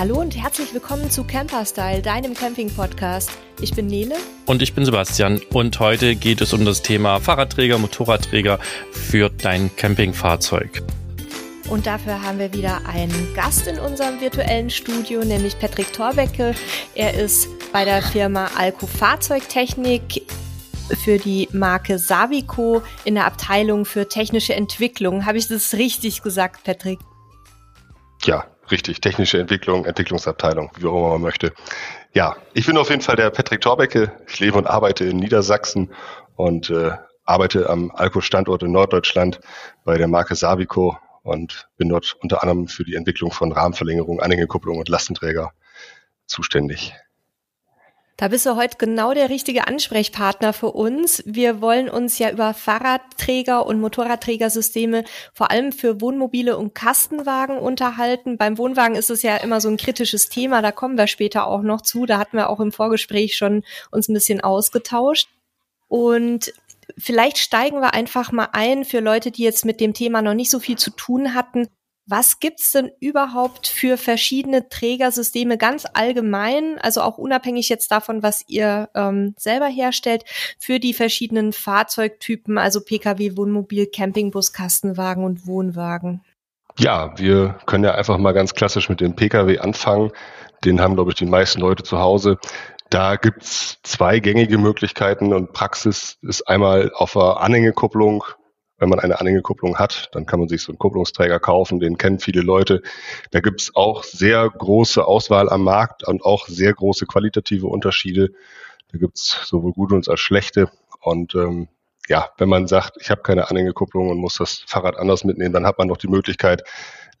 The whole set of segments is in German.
Hallo und herzlich willkommen zu Camperstyle, deinem Camping-Podcast. Ich bin Nele. Und ich bin Sebastian. Und heute geht es um das Thema Fahrradträger, Motorradträger für dein Campingfahrzeug. Und dafür haben wir wieder einen Gast in unserem virtuellen Studio, nämlich Patrick Torbecke. Er ist bei der Firma Alco Fahrzeugtechnik für die Marke Savico in der Abteilung für technische Entwicklung. Habe ich das richtig gesagt, Patrick? Ja, richtig. Technische Entwicklung, Entwicklungsabteilung, wie auch immer man möchte. Ja, ich bin auf jeden Fall der Patrick Torbecke. Ich lebe und arbeite in Niedersachsen und äh, arbeite am Alco-Standort in Norddeutschland bei der Marke Savico und bin dort unter anderem für die Entwicklung von Rahmenverlängerung, Anhängekupplung und Lastenträger zuständig. Da bist du heute genau der richtige Ansprechpartner für uns. Wir wollen uns ja über Fahrradträger und Motorradträgersysteme vor allem für Wohnmobile und Kastenwagen unterhalten. Beim Wohnwagen ist es ja immer so ein kritisches Thema, da kommen wir später auch noch zu. Da hatten wir auch im Vorgespräch schon uns ein bisschen ausgetauscht. Und vielleicht steigen wir einfach mal ein für Leute, die jetzt mit dem Thema noch nicht so viel zu tun hatten. Was gibt's denn überhaupt für verschiedene Trägersysteme ganz allgemein, also auch unabhängig jetzt davon, was ihr ähm, selber herstellt, für die verschiedenen Fahrzeugtypen, also Pkw, Wohnmobil, Campingbus, Kastenwagen und Wohnwagen? Ja, wir können ja einfach mal ganz klassisch mit dem Pkw anfangen. Den haben, glaube ich, die meisten Leute zu Hause. Da gibt's zwei gängige Möglichkeiten und Praxis ist einmal auf der Anhängekupplung wenn man eine Anhängekupplung hat, dann kann man sich so einen Kupplungsträger kaufen, den kennen viele Leute. Da gibt es auch sehr große Auswahl am Markt und auch sehr große qualitative Unterschiede. Da gibt es sowohl gute als auch schlechte. Und ähm, ja, wenn man sagt, ich habe keine Anhängekupplung und muss das Fahrrad anders mitnehmen, dann hat man noch die Möglichkeit,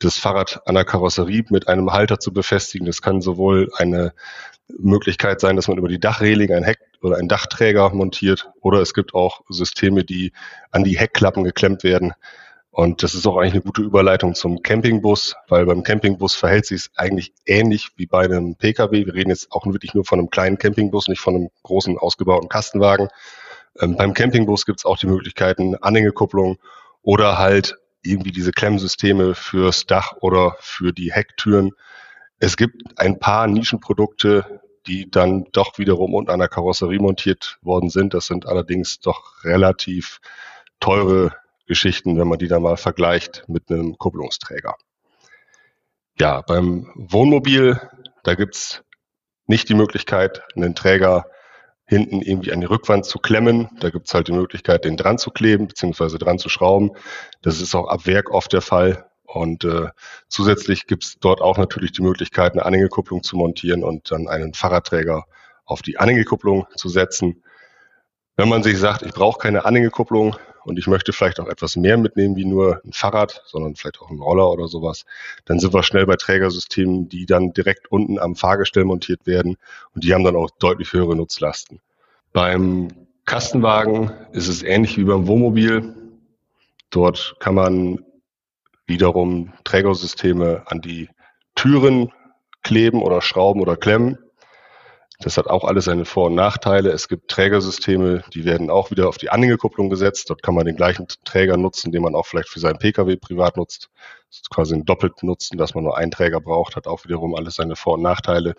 das Fahrrad an der Karosserie mit einem Halter zu befestigen. Das kann sowohl eine Möglichkeit sein, dass man über die Dachreling ein Heck oder einen Dachträger montiert oder es gibt auch Systeme, die an die Heckklappen geklemmt werden. Und das ist auch eigentlich eine gute Überleitung zum Campingbus, weil beim Campingbus verhält sich es eigentlich ähnlich wie bei einem Pkw. Wir reden jetzt auch wirklich nur von einem kleinen Campingbus, nicht von einem großen ausgebauten Kastenwagen. Ähm, beim Campingbus gibt es auch die Möglichkeiten Anhängekupplung oder halt irgendwie diese Klemmsysteme fürs Dach oder für die Hecktüren. Es gibt ein paar Nischenprodukte, die dann doch wiederum unter einer Karosserie montiert worden sind. Das sind allerdings doch relativ teure Geschichten, wenn man die dann mal vergleicht mit einem Kupplungsträger. Ja, beim Wohnmobil, da gibt's nicht die Möglichkeit, einen Träger hinten irgendwie an die Rückwand zu klemmen. Da gibt's halt die Möglichkeit, den dran zu kleben bzw. dran zu schrauben. Das ist auch ab Werk oft der Fall. Und äh, zusätzlich gibt's dort auch natürlich die Möglichkeit, eine Anhängekupplung zu montieren und dann einen Fahrradträger auf die Anhängekupplung zu setzen. Wenn man sich sagt, ich brauche keine Anhängekupplung und ich möchte vielleicht auch etwas mehr mitnehmen wie nur ein Fahrrad, sondern vielleicht auch einen Roller oder sowas, dann sind wir schnell bei Trägersystemen, die dann direkt unten am Fahrgestell montiert werden und die haben dann auch deutlich höhere Nutzlasten. Beim Kastenwagen ist es ähnlich wie beim Wohnmobil. Dort kann man wiederum Trägersysteme an die Türen kleben oder schrauben oder klemmen. Das hat auch alles seine Vor- und Nachteile. Es gibt Trägersysteme, die werden auch wieder auf die Anhängekupplung gesetzt. Dort kann man den gleichen Träger nutzen, den man auch vielleicht für seinen Pkw privat nutzt. Das ist quasi ein doppelten Nutzen, dass man nur einen Träger braucht, hat auch wiederum alles seine Vor- und Nachteile.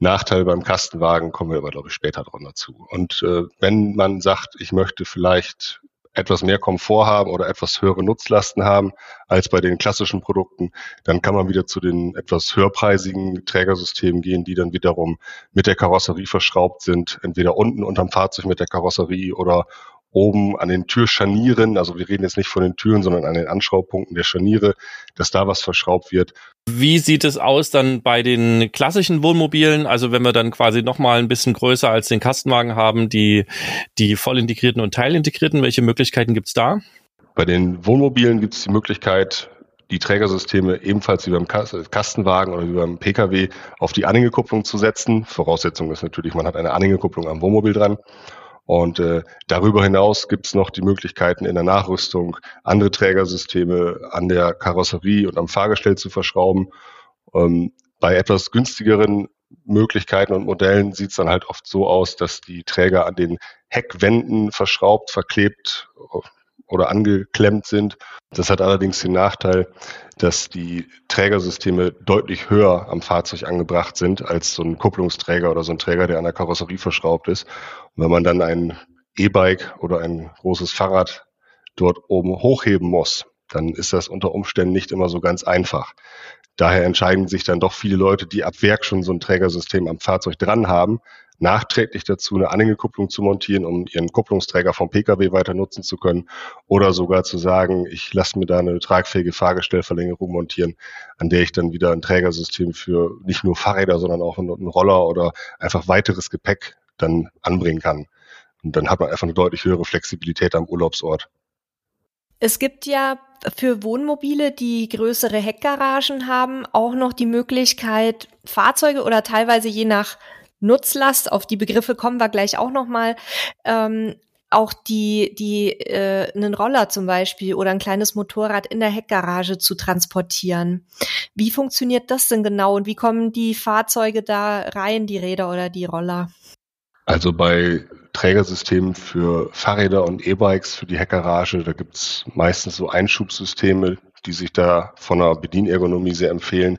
Nachteil beim Kastenwagen kommen wir aber, glaube ich, später dran dazu. Und äh, wenn man sagt, ich möchte vielleicht etwas mehr Komfort haben oder etwas höhere Nutzlasten haben als bei den klassischen Produkten, dann kann man wieder zu den etwas höherpreisigen Trägersystemen gehen, die dann wiederum mit der Karosserie verschraubt sind, entweder unten unterm Fahrzeug mit der Karosserie oder oben an den Türscharnieren, also wir reden jetzt nicht von den Türen, sondern an den Anschraubpunkten der Scharniere, dass da was verschraubt wird. Wie sieht es aus dann bei den klassischen Wohnmobilen? Also wenn wir dann quasi nochmal ein bisschen größer als den Kastenwagen haben, die, die voll integrierten und teilintegrierten, welche Möglichkeiten gibt's da? Bei den Wohnmobilen gibt es die Möglichkeit, die Trägersysteme ebenfalls wie beim Kastenwagen oder wie beim Pkw auf die Anhängekupplung zu setzen. Voraussetzung ist natürlich, man hat eine Anhängekupplung am Wohnmobil dran. Und äh, darüber hinaus gibt es noch die Möglichkeiten in der Nachrüstung, andere Trägersysteme an der Karosserie und am Fahrgestell zu verschrauben. Ähm, bei etwas günstigeren Möglichkeiten und Modellen sieht es dann halt oft so aus, dass die Träger an den Heckwänden verschraubt, verklebt oder angeklemmt sind. Das hat allerdings den Nachteil, dass die Trägersysteme deutlich höher am Fahrzeug angebracht sind als so ein Kupplungsträger oder so ein Träger, der an der Karosserie verschraubt ist. Und wenn man dann ein E-Bike oder ein großes Fahrrad dort oben hochheben muss, dann ist das unter Umständen nicht immer so ganz einfach. Daher entscheiden sich dann doch viele Leute, die ab Werk schon so ein Trägersystem am Fahrzeug dran haben, nachträglich dazu eine Anhängekupplung zu montieren, um ihren Kupplungsträger vom Pkw weiter nutzen zu können oder sogar zu sagen, ich lasse mir da eine tragfähige Fahrgestellverlängerung montieren, an der ich dann wieder ein Trägersystem für nicht nur Fahrräder, sondern auch einen Roller oder einfach weiteres Gepäck dann anbringen kann. Und dann hat man einfach eine deutlich höhere Flexibilität am Urlaubsort. Es gibt ja für Wohnmobile, die größere Heckgaragen haben, auch noch die Möglichkeit, Fahrzeuge oder teilweise je nach Nutzlast, auf die Begriffe kommen wir gleich auch nochmal, ähm, auch die, die äh, einen Roller zum Beispiel oder ein kleines Motorrad in der Heckgarage zu transportieren. Wie funktioniert das denn genau und wie kommen die Fahrzeuge da rein, die Räder oder die Roller? Also bei Trägersystemen für Fahrräder und E-Bikes für die Heckgarage, da gibt's meistens so Einschubsysteme, die sich da von der Bedienergonomie sehr empfehlen.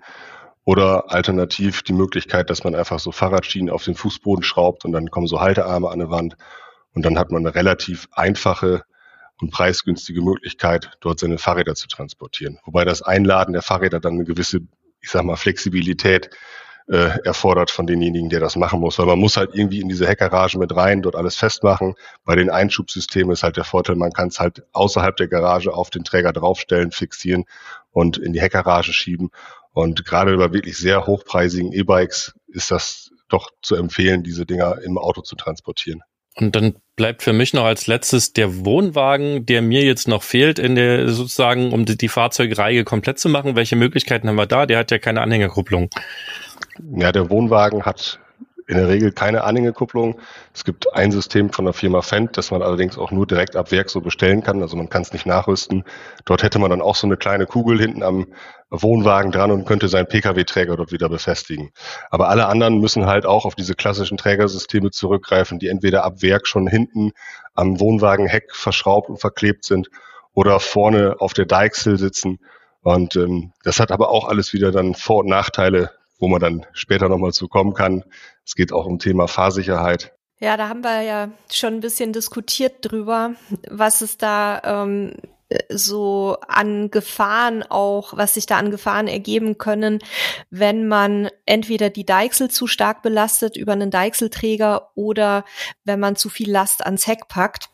Oder alternativ die Möglichkeit, dass man einfach so Fahrradschienen auf den Fußboden schraubt und dann kommen so Haltearme an die Wand. Und dann hat man eine relativ einfache und preisgünstige Möglichkeit, dort seine Fahrräder zu transportieren. Wobei das Einladen der Fahrräder dann eine gewisse, ich sag mal, Flexibilität äh, erfordert von denjenigen, der das machen muss. Weil man muss halt irgendwie in diese Heckgarage mit rein, dort alles festmachen. Bei den Einschubsystemen ist halt der Vorteil, man kann es halt außerhalb der Garage auf den Träger draufstellen, fixieren und in die Heckgarage schieben. Und gerade bei wirklich sehr hochpreisigen E-Bikes ist das doch zu empfehlen, diese Dinger im Auto zu transportieren. Und dann bleibt für mich noch als letztes der Wohnwagen, der mir jetzt noch fehlt, in der sozusagen, um die, die Fahrzeugreihe komplett zu machen. Welche Möglichkeiten haben wir da? Der hat ja keine Anhängerkupplung. Ja, der Wohnwagen hat in der Regel keine Anhängekupplung. Es gibt ein System von der Firma Fendt, das man allerdings auch nur direkt ab Werk so bestellen kann. Also man kann es nicht nachrüsten. Dort hätte man dann auch so eine kleine Kugel hinten am Wohnwagen dran und könnte seinen Pkw-Träger dort wieder befestigen. Aber alle anderen müssen halt auch auf diese klassischen Trägersysteme zurückgreifen, die entweder ab Werk schon hinten am Wohnwagenheck verschraubt und verklebt sind oder vorne auf der Deichsel sitzen. Und ähm, das hat aber auch alles wieder dann Vor- und Nachteile, wo man dann später nochmal zu kommen kann. Es geht auch um Thema Fahrsicherheit. Ja, da haben wir ja schon ein bisschen diskutiert drüber, was es da ähm, so an Gefahren auch, was sich da an Gefahren ergeben können, wenn man entweder die Deichsel zu stark belastet über einen Deichselträger oder wenn man zu viel Last ans Heck packt.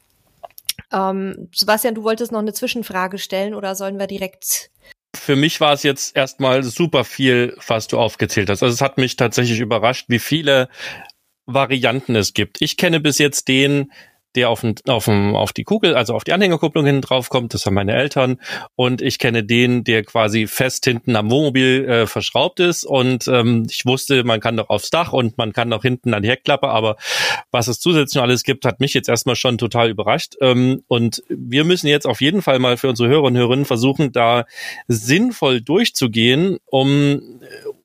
Ähm, Sebastian, du wolltest noch eine Zwischenfrage stellen oder sollen wir direkt für mich war es jetzt erstmal super viel, was du aufgezählt hast. Also es hat mich tatsächlich überrascht, wie viele Varianten es gibt. Ich kenne bis jetzt den, der auf, auf, auf die Kugel, also auf die Anhängerkupplung hinten drauf kommt. Das haben meine Eltern. Und ich kenne den, der quasi fest hinten am Wohnmobil äh, verschraubt ist. Und ähm, ich wusste, man kann doch aufs Dach und man kann doch hinten an die Heckklappe. Aber was es zusätzlich alles gibt, hat mich jetzt erstmal schon total überrascht. Ähm, und wir müssen jetzt auf jeden Fall mal für unsere Hörer und Hörerinnen versuchen, da sinnvoll durchzugehen, um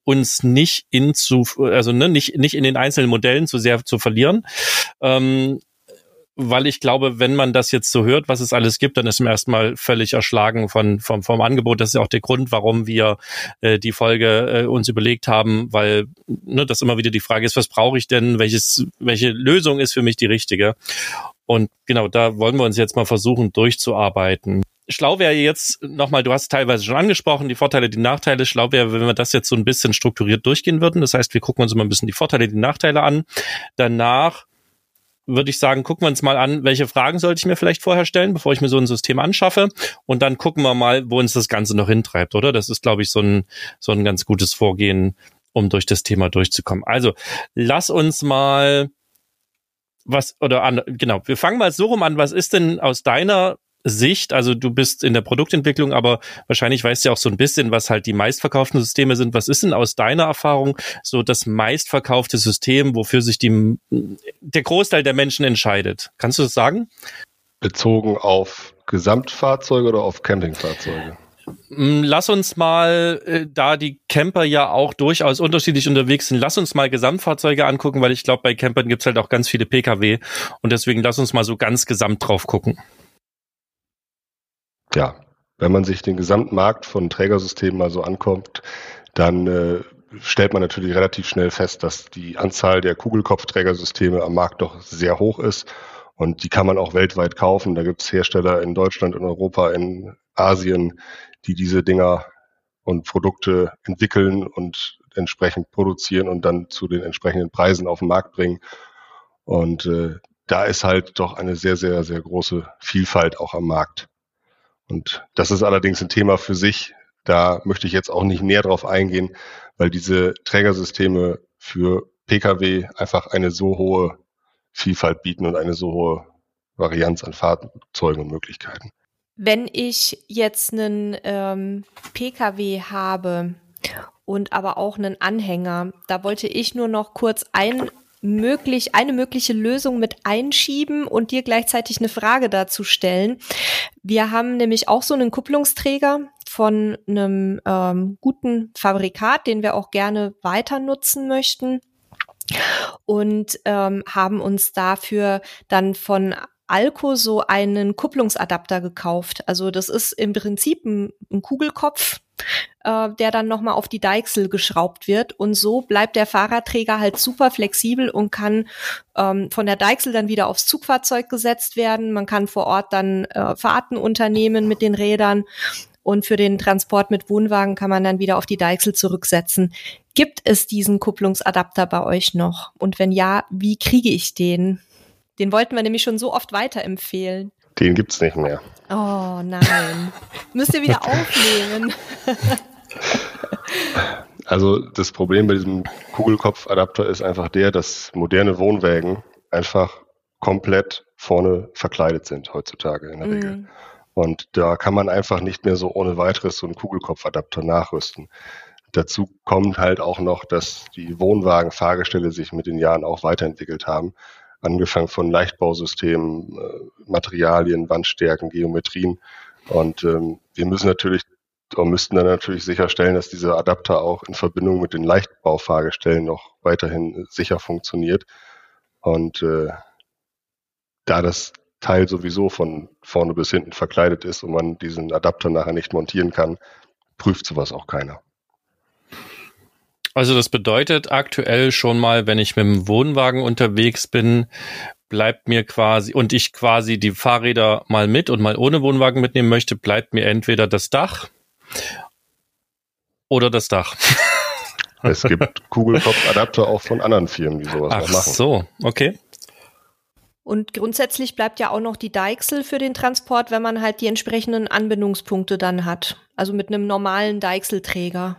uns nicht in zu, also ne, nicht, nicht in den einzelnen Modellen zu sehr zu verlieren. Ähm, weil ich glaube, wenn man das jetzt so hört, was es alles gibt, dann ist man erstmal völlig erschlagen von, vom, vom Angebot. Das ist auch der Grund, warum wir äh, die Folge äh, uns überlegt haben, weil ne, das immer wieder die Frage ist, was brauche ich denn, welches, welche Lösung ist für mich die richtige? Und genau, da wollen wir uns jetzt mal versuchen durchzuarbeiten. Schlau wäre jetzt nochmal, du hast teilweise schon angesprochen, die Vorteile, die Nachteile. Schlau wäre, wenn wir das jetzt so ein bisschen strukturiert durchgehen würden. Das heißt, wir gucken uns mal ein bisschen die Vorteile, die Nachteile an. Danach würde ich sagen, gucken wir uns mal an, welche Fragen sollte ich mir vielleicht vorher stellen, bevor ich mir so ein System anschaffe. Und dann gucken wir mal, wo uns das Ganze noch hintreibt, oder? Das ist, glaube ich, so ein, so ein ganz gutes Vorgehen, um durch das Thema durchzukommen. Also, lass uns mal was, oder an, genau, wir fangen mal so rum an. Was ist denn aus deiner Sicht, also du bist in der Produktentwicklung, aber wahrscheinlich weißt du ja auch so ein bisschen, was halt die meistverkauften Systeme sind. Was ist denn aus deiner Erfahrung so das meistverkaufte System, wofür sich die, der Großteil der Menschen entscheidet? Kannst du das sagen? Bezogen auf Gesamtfahrzeuge oder auf Campingfahrzeuge? Lass uns mal, äh, da die Camper ja auch durchaus unterschiedlich unterwegs sind, lass uns mal Gesamtfahrzeuge angucken, weil ich glaube, bei Campern gibt's halt auch ganz viele Pkw und deswegen lass uns mal so ganz gesamt drauf gucken. Ja, wenn man sich den gesamten Markt von Trägersystemen mal so ankommt, dann äh, stellt man natürlich relativ schnell fest, dass die Anzahl der Kugelkopfträgersysteme am Markt doch sehr hoch ist. Und die kann man auch weltweit kaufen. Da gibt es Hersteller in Deutschland, in Europa, in Asien, die diese Dinger und Produkte entwickeln und entsprechend produzieren und dann zu den entsprechenden Preisen auf den Markt bringen. Und äh, da ist halt doch eine sehr, sehr, sehr große Vielfalt auch am Markt. Und das ist allerdings ein Thema für sich. Da möchte ich jetzt auch nicht näher drauf eingehen, weil diese Trägersysteme für Pkw einfach eine so hohe Vielfalt bieten und eine so hohe Varianz an Fahrzeugen und Möglichkeiten. Wenn ich jetzt einen ähm, Pkw habe und aber auch einen Anhänger, da wollte ich nur noch kurz ein möglich, eine mögliche Lösung mit einschieben und dir gleichzeitig eine Frage dazu stellen. Wir haben nämlich auch so einen Kupplungsträger von einem ähm, guten Fabrikat, den wir auch gerne weiter nutzen möchten und ähm, haben uns dafür dann von Alco so einen Kupplungsadapter gekauft. Also das ist im Prinzip ein, ein Kugelkopf, äh, der dann nochmal auf die Deichsel geschraubt wird. Und so bleibt der Fahrradträger halt super flexibel und kann ähm, von der Deichsel dann wieder aufs Zugfahrzeug gesetzt werden. Man kann vor Ort dann äh, Fahrten unternehmen mit den Rädern. Und für den Transport mit Wohnwagen kann man dann wieder auf die Deichsel zurücksetzen. Gibt es diesen Kupplungsadapter bei euch noch? Und wenn ja, wie kriege ich den? Den wollten wir nämlich schon so oft weiterempfehlen. Den gibt's nicht mehr. Oh nein. Müsst ihr wieder aufnehmen. also das Problem bei diesem Kugelkopfadapter ist einfach der, dass moderne Wohnwägen einfach komplett vorne verkleidet sind heutzutage in der mm. Regel. Und da kann man einfach nicht mehr so ohne weiteres so einen Kugelkopfadapter nachrüsten. Dazu kommt halt auch noch, dass die Wohnwagen-Fahrgestelle sich mit den Jahren auch weiterentwickelt haben angefangen von Leichtbausystemen, äh, Materialien, Wandstärken, Geometrien. Und ähm, wir müssen natürlich oder müssten dann natürlich sicherstellen, dass dieser Adapter auch in Verbindung mit den Leichtbaufahrgestellen noch weiterhin sicher funktioniert. Und äh, da das Teil sowieso von vorne bis hinten verkleidet ist und man diesen Adapter nachher nicht montieren kann, prüft sowas auch keiner. Also das bedeutet aktuell schon mal, wenn ich mit dem Wohnwagen unterwegs bin, bleibt mir quasi, und ich quasi die Fahrräder mal mit und mal ohne Wohnwagen mitnehmen möchte, bleibt mir entweder das Dach oder das Dach. Es gibt Kugelkopfadapter auch von anderen Firmen, die sowas Ach machen. Ach so, okay. Und grundsätzlich bleibt ja auch noch die Deichsel für den Transport, wenn man halt die entsprechenden Anbindungspunkte dann hat. Also mit einem normalen Deichselträger.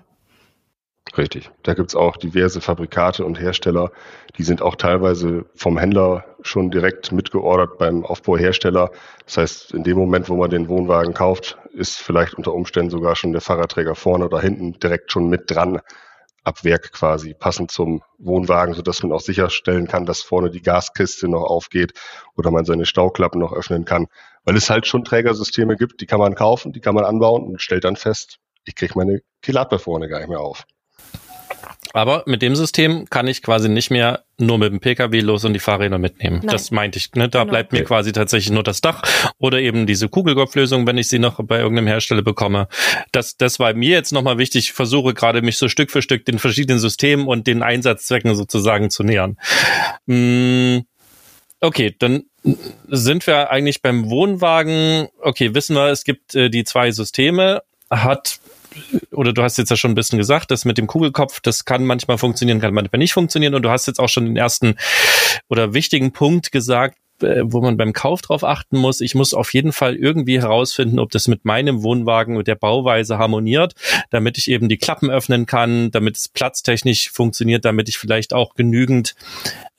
Richtig. Da gibt's auch diverse Fabrikate und Hersteller, die sind auch teilweise vom Händler schon direkt mitgeordert beim Aufbauhersteller. Das heißt, in dem Moment, wo man den Wohnwagen kauft, ist vielleicht unter Umständen sogar schon der Fahrradträger vorne oder hinten direkt schon mit dran, ab Werk quasi, passend zum Wohnwagen, sodass man auch sicherstellen kann, dass vorne die Gaskiste noch aufgeht oder man seine Stauklappen noch öffnen kann. Weil es halt schon Trägersysteme gibt, die kann man kaufen, die kann man anbauen und stellt dann fest, ich kriege meine Kilappe vorne gar nicht mehr auf. Aber mit dem System kann ich quasi nicht mehr nur mit dem Pkw los und die Fahrräder mitnehmen. Nein. Das meinte ich. Ne? Da genau. bleibt mir quasi tatsächlich nur das Dach oder eben diese Kugelkopflösung, wenn ich sie noch bei irgendeinem Hersteller bekomme. Das, das war mir jetzt nochmal wichtig. Ich versuche gerade mich so Stück für Stück den verschiedenen Systemen und den Einsatzzwecken sozusagen zu nähern. Hm, okay, dann sind wir eigentlich beim Wohnwagen. Okay, wissen wir, es gibt äh, die zwei Systeme. Hat oder du hast jetzt ja schon ein bisschen gesagt, das mit dem Kugelkopf, das kann manchmal funktionieren, kann manchmal nicht funktionieren. Und du hast jetzt auch schon den ersten oder wichtigen Punkt gesagt, äh, wo man beim Kauf drauf achten muss. Ich muss auf jeden Fall irgendwie herausfinden, ob das mit meinem Wohnwagen, mit der Bauweise harmoniert, damit ich eben die Klappen öffnen kann, damit es platztechnisch funktioniert, damit ich vielleicht auch genügend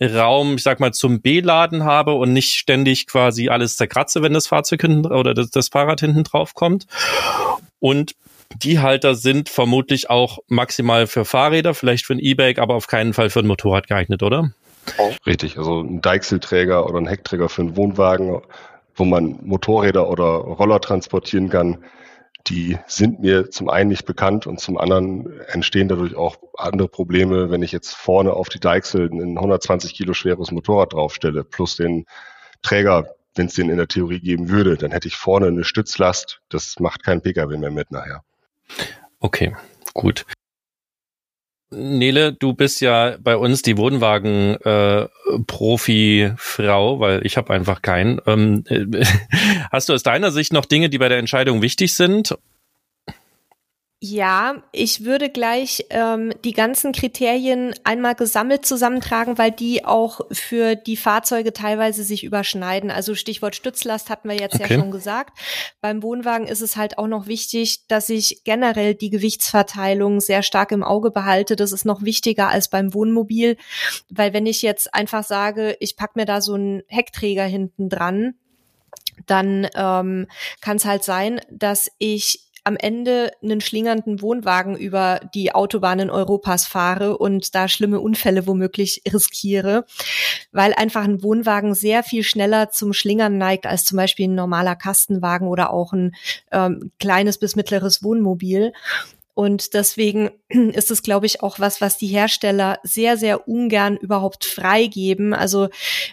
Raum, ich sag mal, zum B-Laden habe und nicht ständig quasi alles zerkratze, wenn das Fahrzeug hinten oder das, das Fahrrad hinten drauf kommt. Und die Halter sind vermutlich auch maximal für Fahrräder, vielleicht für ein E-Bike, aber auf keinen Fall für ein Motorrad geeignet, oder? Richtig, also ein Deichselträger oder ein Heckträger für einen Wohnwagen, wo man Motorräder oder Roller transportieren kann, die sind mir zum einen nicht bekannt und zum anderen entstehen dadurch auch andere Probleme, wenn ich jetzt vorne auf die Deichsel ein 120 Kilo schweres Motorrad draufstelle, plus den Träger wenn es den in der Theorie geben würde. Dann hätte ich vorne eine Stützlast. Das macht kein Pkw mehr mit nachher. Okay, gut. Nele, du bist ja bei uns die Wohnwagen-Profi-Frau, äh, weil ich habe einfach keinen. Ähm, hast du aus deiner Sicht noch Dinge, die bei der Entscheidung wichtig sind? Ja, ich würde gleich ähm, die ganzen Kriterien einmal gesammelt zusammentragen, weil die auch für die Fahrzeuge teilweise sich überschneiden. Also Stichwort Stützlast hatten wir jetzt okay. ja schon gesagt. Beim Wohnwagen ist es halt auch noch wichtig, dass ich generell die Gewichtsverteilung sehr stark im Auge behalte. Das ist noch wichtiger als beim Wohnmobil, weil wenn ich jetzt einfach sage, ich pack mir da so einen Heckträger hinten dran, dann ähm, kann es halt sein, dass ich am Ende einen schlingernden Wohnwagen über die Autobahnen Europas fahre und da schlimme Unfälle womöglich riskiere, weil einfach ein Wohnwagen sehr viel schneller zum Schlingern neigt als zum Beispiel ein normaler Kastenwagen oder auch ein ähm, kleines bis mittleres Wohnmobil. Und deswegen ist es, glaube ich, auch was, was die Hersteller sehr, sehr ungern überhaupt freigeben. Also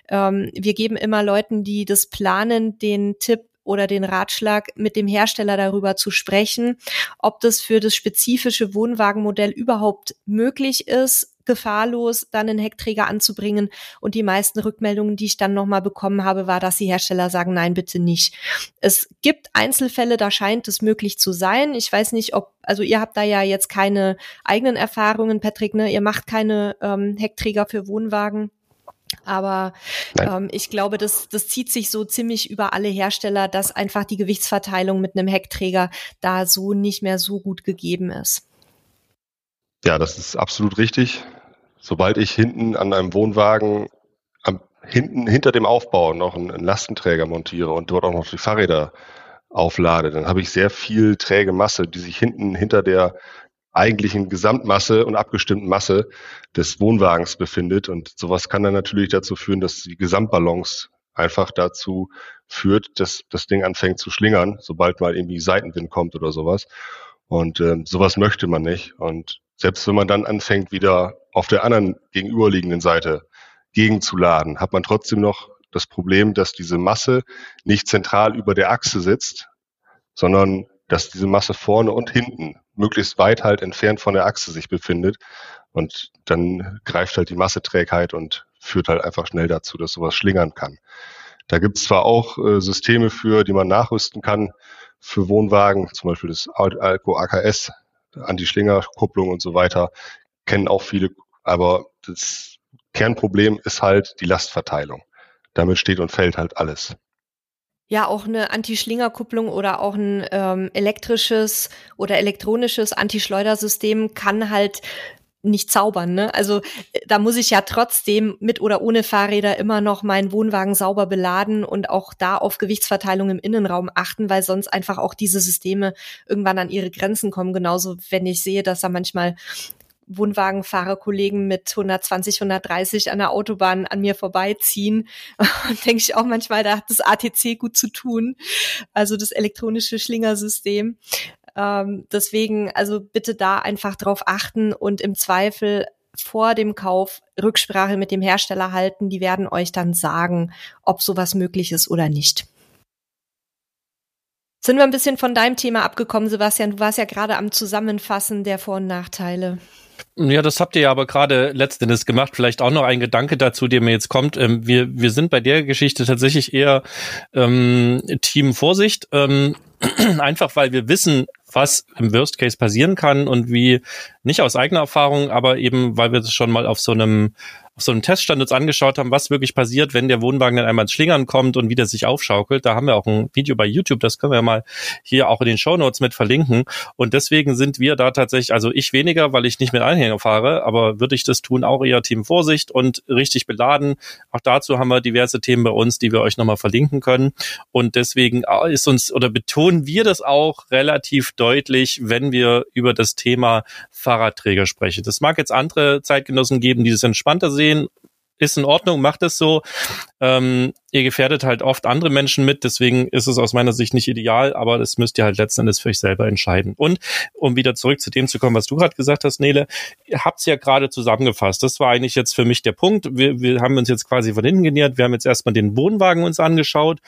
ähm, wir geben immer Leuten, die das planen, den Tipp, oder den Ratschlag, mit dem Hersteller darüber zu sprechen, ob das für das spezifische Wohnwagenmodell überhaupt möglich ist, gefahrlos dann einen Heckträger anzubringen. Und die meisten Rückmeldungen, die ich dann nochmal bekommen habe, war, dass die Hersteller sagen, nein, bitte nicht. Es gibt Einzelfälle, da scheint es möglich zu sein. Ich weiß nicht, ob, also ihr habt da ja jetzt keine eigenen Erfahrungen, Patrick, ne? Ihr macht keine ähm, Heckträger für Wohnwagen. Aber ähm, ich glaube, das, das zieht sich so ziemlich über alle Hersteller, dass einfach die Gewichtsverteilung mit einem Heckträger da so nicht mehr so gut gegeben ist. Ja, das ist absolut richtig. Sobald ich hinten an einem Wohnwagen am, hinten hinter dem Aufbau noch einen, einen Lastenträger montiere und dort auch noch die Fahrräder auflade, dann habe ich sehr viel träge Masse, die sich hinten hinter der eigentlichen Gesamtmasse und abgestimmten Masse des Wohnwagens befindet. Und sowas kann dann natürlich dazu führen, dass die Gesamtbalance einfach dazu führt, dass das Ding anfängt zu schlingern, sobald mal irgendwie Seitenwind kommt oder sowas. Und äh, sowas möchte man nicht. Und selbst wenn man dann anfängt, wieder auf der anderen gegenüberliegenden Seite gegenzuladen, hat man trotzdem noch das Problem, dass diese Masse nicht zentral über der Achse sitzt, sondern dass diese Masse vorne und hinten möglichst weit halt entfernt von der Achse sich befindet. Und dann greift halt die Masseträgheit und führt halt einfach schnell dazu, dass sowas schlingern kann. Da gibt es zwar auch äh, Systeme für, die man nachrüsten kann für Wohnwagen, zum Beispiel das Alco AKS, Anti-Schlinger-Kupplung und so weiter, kennen auch viele, aber das Kernproblem ist halt die Lastverteilung. Damit steht und fällt halt alles ja auch eine Anti-Schlinger-Kupplung oder auch ein ähm, elektrisches oder elektronisches Anti-Schleudersystem kann halt nicht zaubern, ne? Also da muss ich ja trotzdem mit oder ohne Fahrräder immer noch meinen Wohnwagen sauber beladen und auch da auf Gewichtsverteilung im Innenraum achten, weil sonst einfach auch diese Systeme irgendwann an ihre Grenzen kommen. Genauso, wenn ich sehe, dass da manchmal Wohnwagenfahrerkollegen mit 120, 130 an der Autobahn an mir vorbeiziehen. Und denke ich auch manchmal, da hat das ATC gut zu tun. Also das elektronische Schlingersystem. Ähm, deswegen, also bitte da einfach drauf achten und im Zweifel vor dem Kauf Rücksprache mit dem Hersteller halten. Die werden euch dann sagen, ob sowas möglich ist oder nicht. Sind wir ein bisschen von deinem Thema abgekommen, Sebastian? Du warst ja gerade am Zusammenfassen der Vor- und Nachteile. Ja, das habt ihr ja aber gerade letztendlich gemacht. Vielleicht auch noch ein Gedanke dazu, der mir jetzt kommt. Ähm, wir, wir sind bei der Geschichte tatsächlich eher ähm, Team Vorsicht. Ähm, einfach weil wir wissen, was im Worst Case passieren kann und wie nicht aus eigener Erfahrung, aber eben weil wir das schon mal auf so einem auf so einem Teststand uns angeschaut haben, was wirklich passiert, wenn der Wohnwagen dann einmal ins Schlingern kommt und wieder sich aufschaukelt. Da haben wir auch ein Video bei YouTube, das können wir mal hier auch in den Show Notes mit verlinken. Und deswegen sind wir da tatsächlich, also ich weniger, weil ich nicht mit Anhänger fahre, aber würde ich das tun, auch eher Team Vorsicht und richtig beladen. Auch dazu haben wir diverse Themen bei uns, die wir euch nochmal verlinken können. Und deswegen ist uns oder betonen wir das auch relativ deutlich, wenn wir über das Thema Fahrradträger sprechen. Das mag jetzt andere Zeitgenossen geben, die das entspannter sehen sehen. Ist in Ordnung, macht es so. Ähm, ihr gefährdet halt oft andere Menschen mit, deswegen ist es aus meiner Sicht nicht ideal, aber das müsst ihr halt letzten Endes für euch selber entscheiden. Und um wieder zurück zu dem zu kommen, was du gerade gesagt hast, Nele, ihr habt's ja gerade zusammengefasst. Das war eigentlich jetzt für mich der Punkt. Wir, wir haben uns jetzt quasi von hinten genähert. Wir haben jetzt erstmal den Wohnwagen uns angeschaut,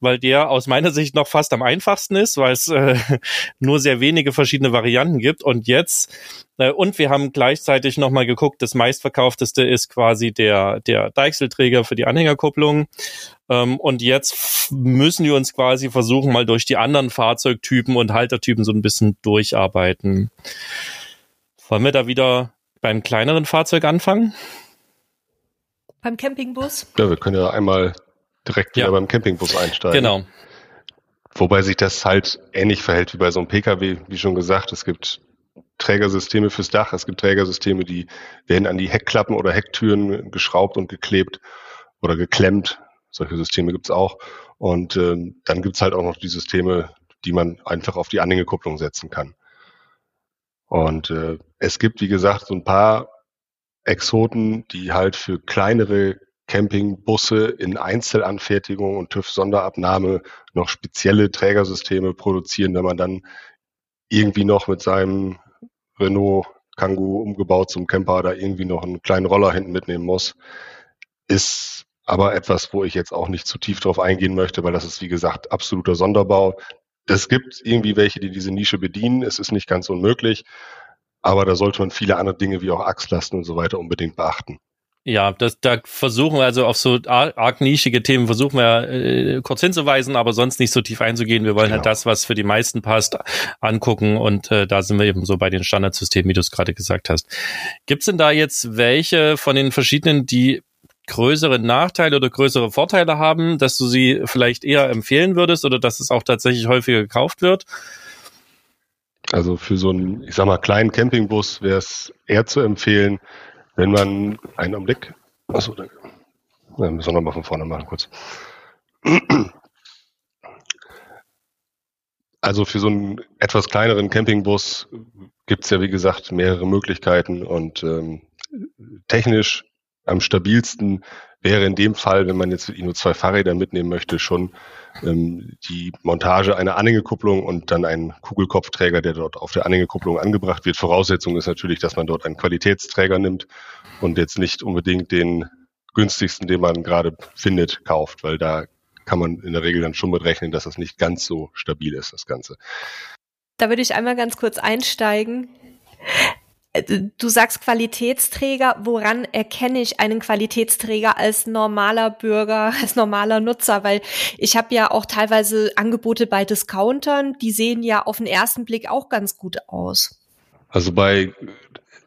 weil der aus meiner Sicht noch fast am einfachsten ist, weil es äh, nur sehr wenige verschiedene Varianten gibt. Und jetzt und wir haben gleichzeitig nochmal geguckt, das meistverkaufteste ist quasi der, der Deichselträger für die Anhängerkupplung. Ähm, und jetzt müssen wir uns quasi versuchen, mal durch die anderen Fahrzeugtypen und Haltertypen so ein bisschen durcharbeiten. Wollen wir da wieder beim kleineren Fahrzeug anfangen? Beim Campingbus? Ja, wir können ja einmal direkt wieder ja. beim Campingbus einsteigen. Genau. Wobei sich das halt ähnlich verhält wie bei so einem Pkw, wie schon gesagt. Es gibt Trägersysteme fürs Dach, es gibt Trägersysteme, die werden an die Heckklappen oder Hecktüren geschraubt und geklebt oder geklemmt. Solche Systeme gibt's auch. Und ähm, dann gibt's halt auch noch die Systeme, die man einfach auf die Anhängekupplung setzen kann. Und äh, es gibt, wie gesagt, so ein paar Exoten, die halt für kleinere Campingbusse in Einzelanfertigung und TÜV-Sonderabnahme noch spezielle Trägersysteme produzieren, wenn man dann irgendwie noch mit seinem Renault Kangoo umgebaut zum Camper da irgendwie noch einen kleinen Roller hinten mitnehmen muss. Ist aber etwas, wo ich jetzt auch nicht zu tief drauf eingehen möchte, weil das ist, wie gesagt, absoluter Sonderbau. Es gibt irgendwie welche, die diese Nische bedienen. Es ist nicht ganz unmöglich. Aber da sollte man viele andere Dinge wie auch Achslasten und so weiter unbedingt beachten. Ja, das, da versuchen wir also auf so arg nischige Themen versuchen wir äh, kurz hinzuweisen, aber sonst nicht so tief einzugehen. Wir wollen halt genau. halt das, was für die meisten passt, angucken und äh, da sind wir eben so bei den Standardsystemen, wie du es gerade gesagt hast. Gibt's denn da jetzt welche von den verschiedenen, die größere Nachteile oder größere Vorteile haben, dass du sie vielleicht eher empfehlen würdest oder dass es auch tatsächlich häufiger gekauft wird? Also für so einen, ich sag mal, kleinen Campingbus wäre es eher zu empfehlen, wenn man einen Augenblick, achso, danke. Ja, müssen wir nochmal von vorne machen, kurz. Also für so einen etwas kleineren Campingbus gibt es ja, wie gesagt, mehrere Möglichkeiten und ähm, technisch am stabilsten wäre in dem Fall, wenn man jetzt nur zwei Fahrräder mitnehmen möchte, schon ähm, die Montage einer Anhängekupplung und dann ein Kugelkopfträger, der dort auf der Anhängekupplung angebracht wird. Voraussetzung ist natürlich, dass man dort einen Qualitätsträger nimmt und jetzt nicht unbedingt den günstigsten, den man gerade findet, kauft, weil da kann man in der Regel dann schon mitrechnen, dass das nicht ganz so stabil ist, das Ganze. Da würde ich einmal ganz kurz einsteigen. Äh, du sagst Qualitätsträger. Woran erkenne ich einen Qualitätsträger als normaler Bürger, als normaler Nutzer? Weil ich habe ja auch teilweise Angebote bei Discountern, die sehen ja auf den ersten Blick auch ganz gut aus. Also bei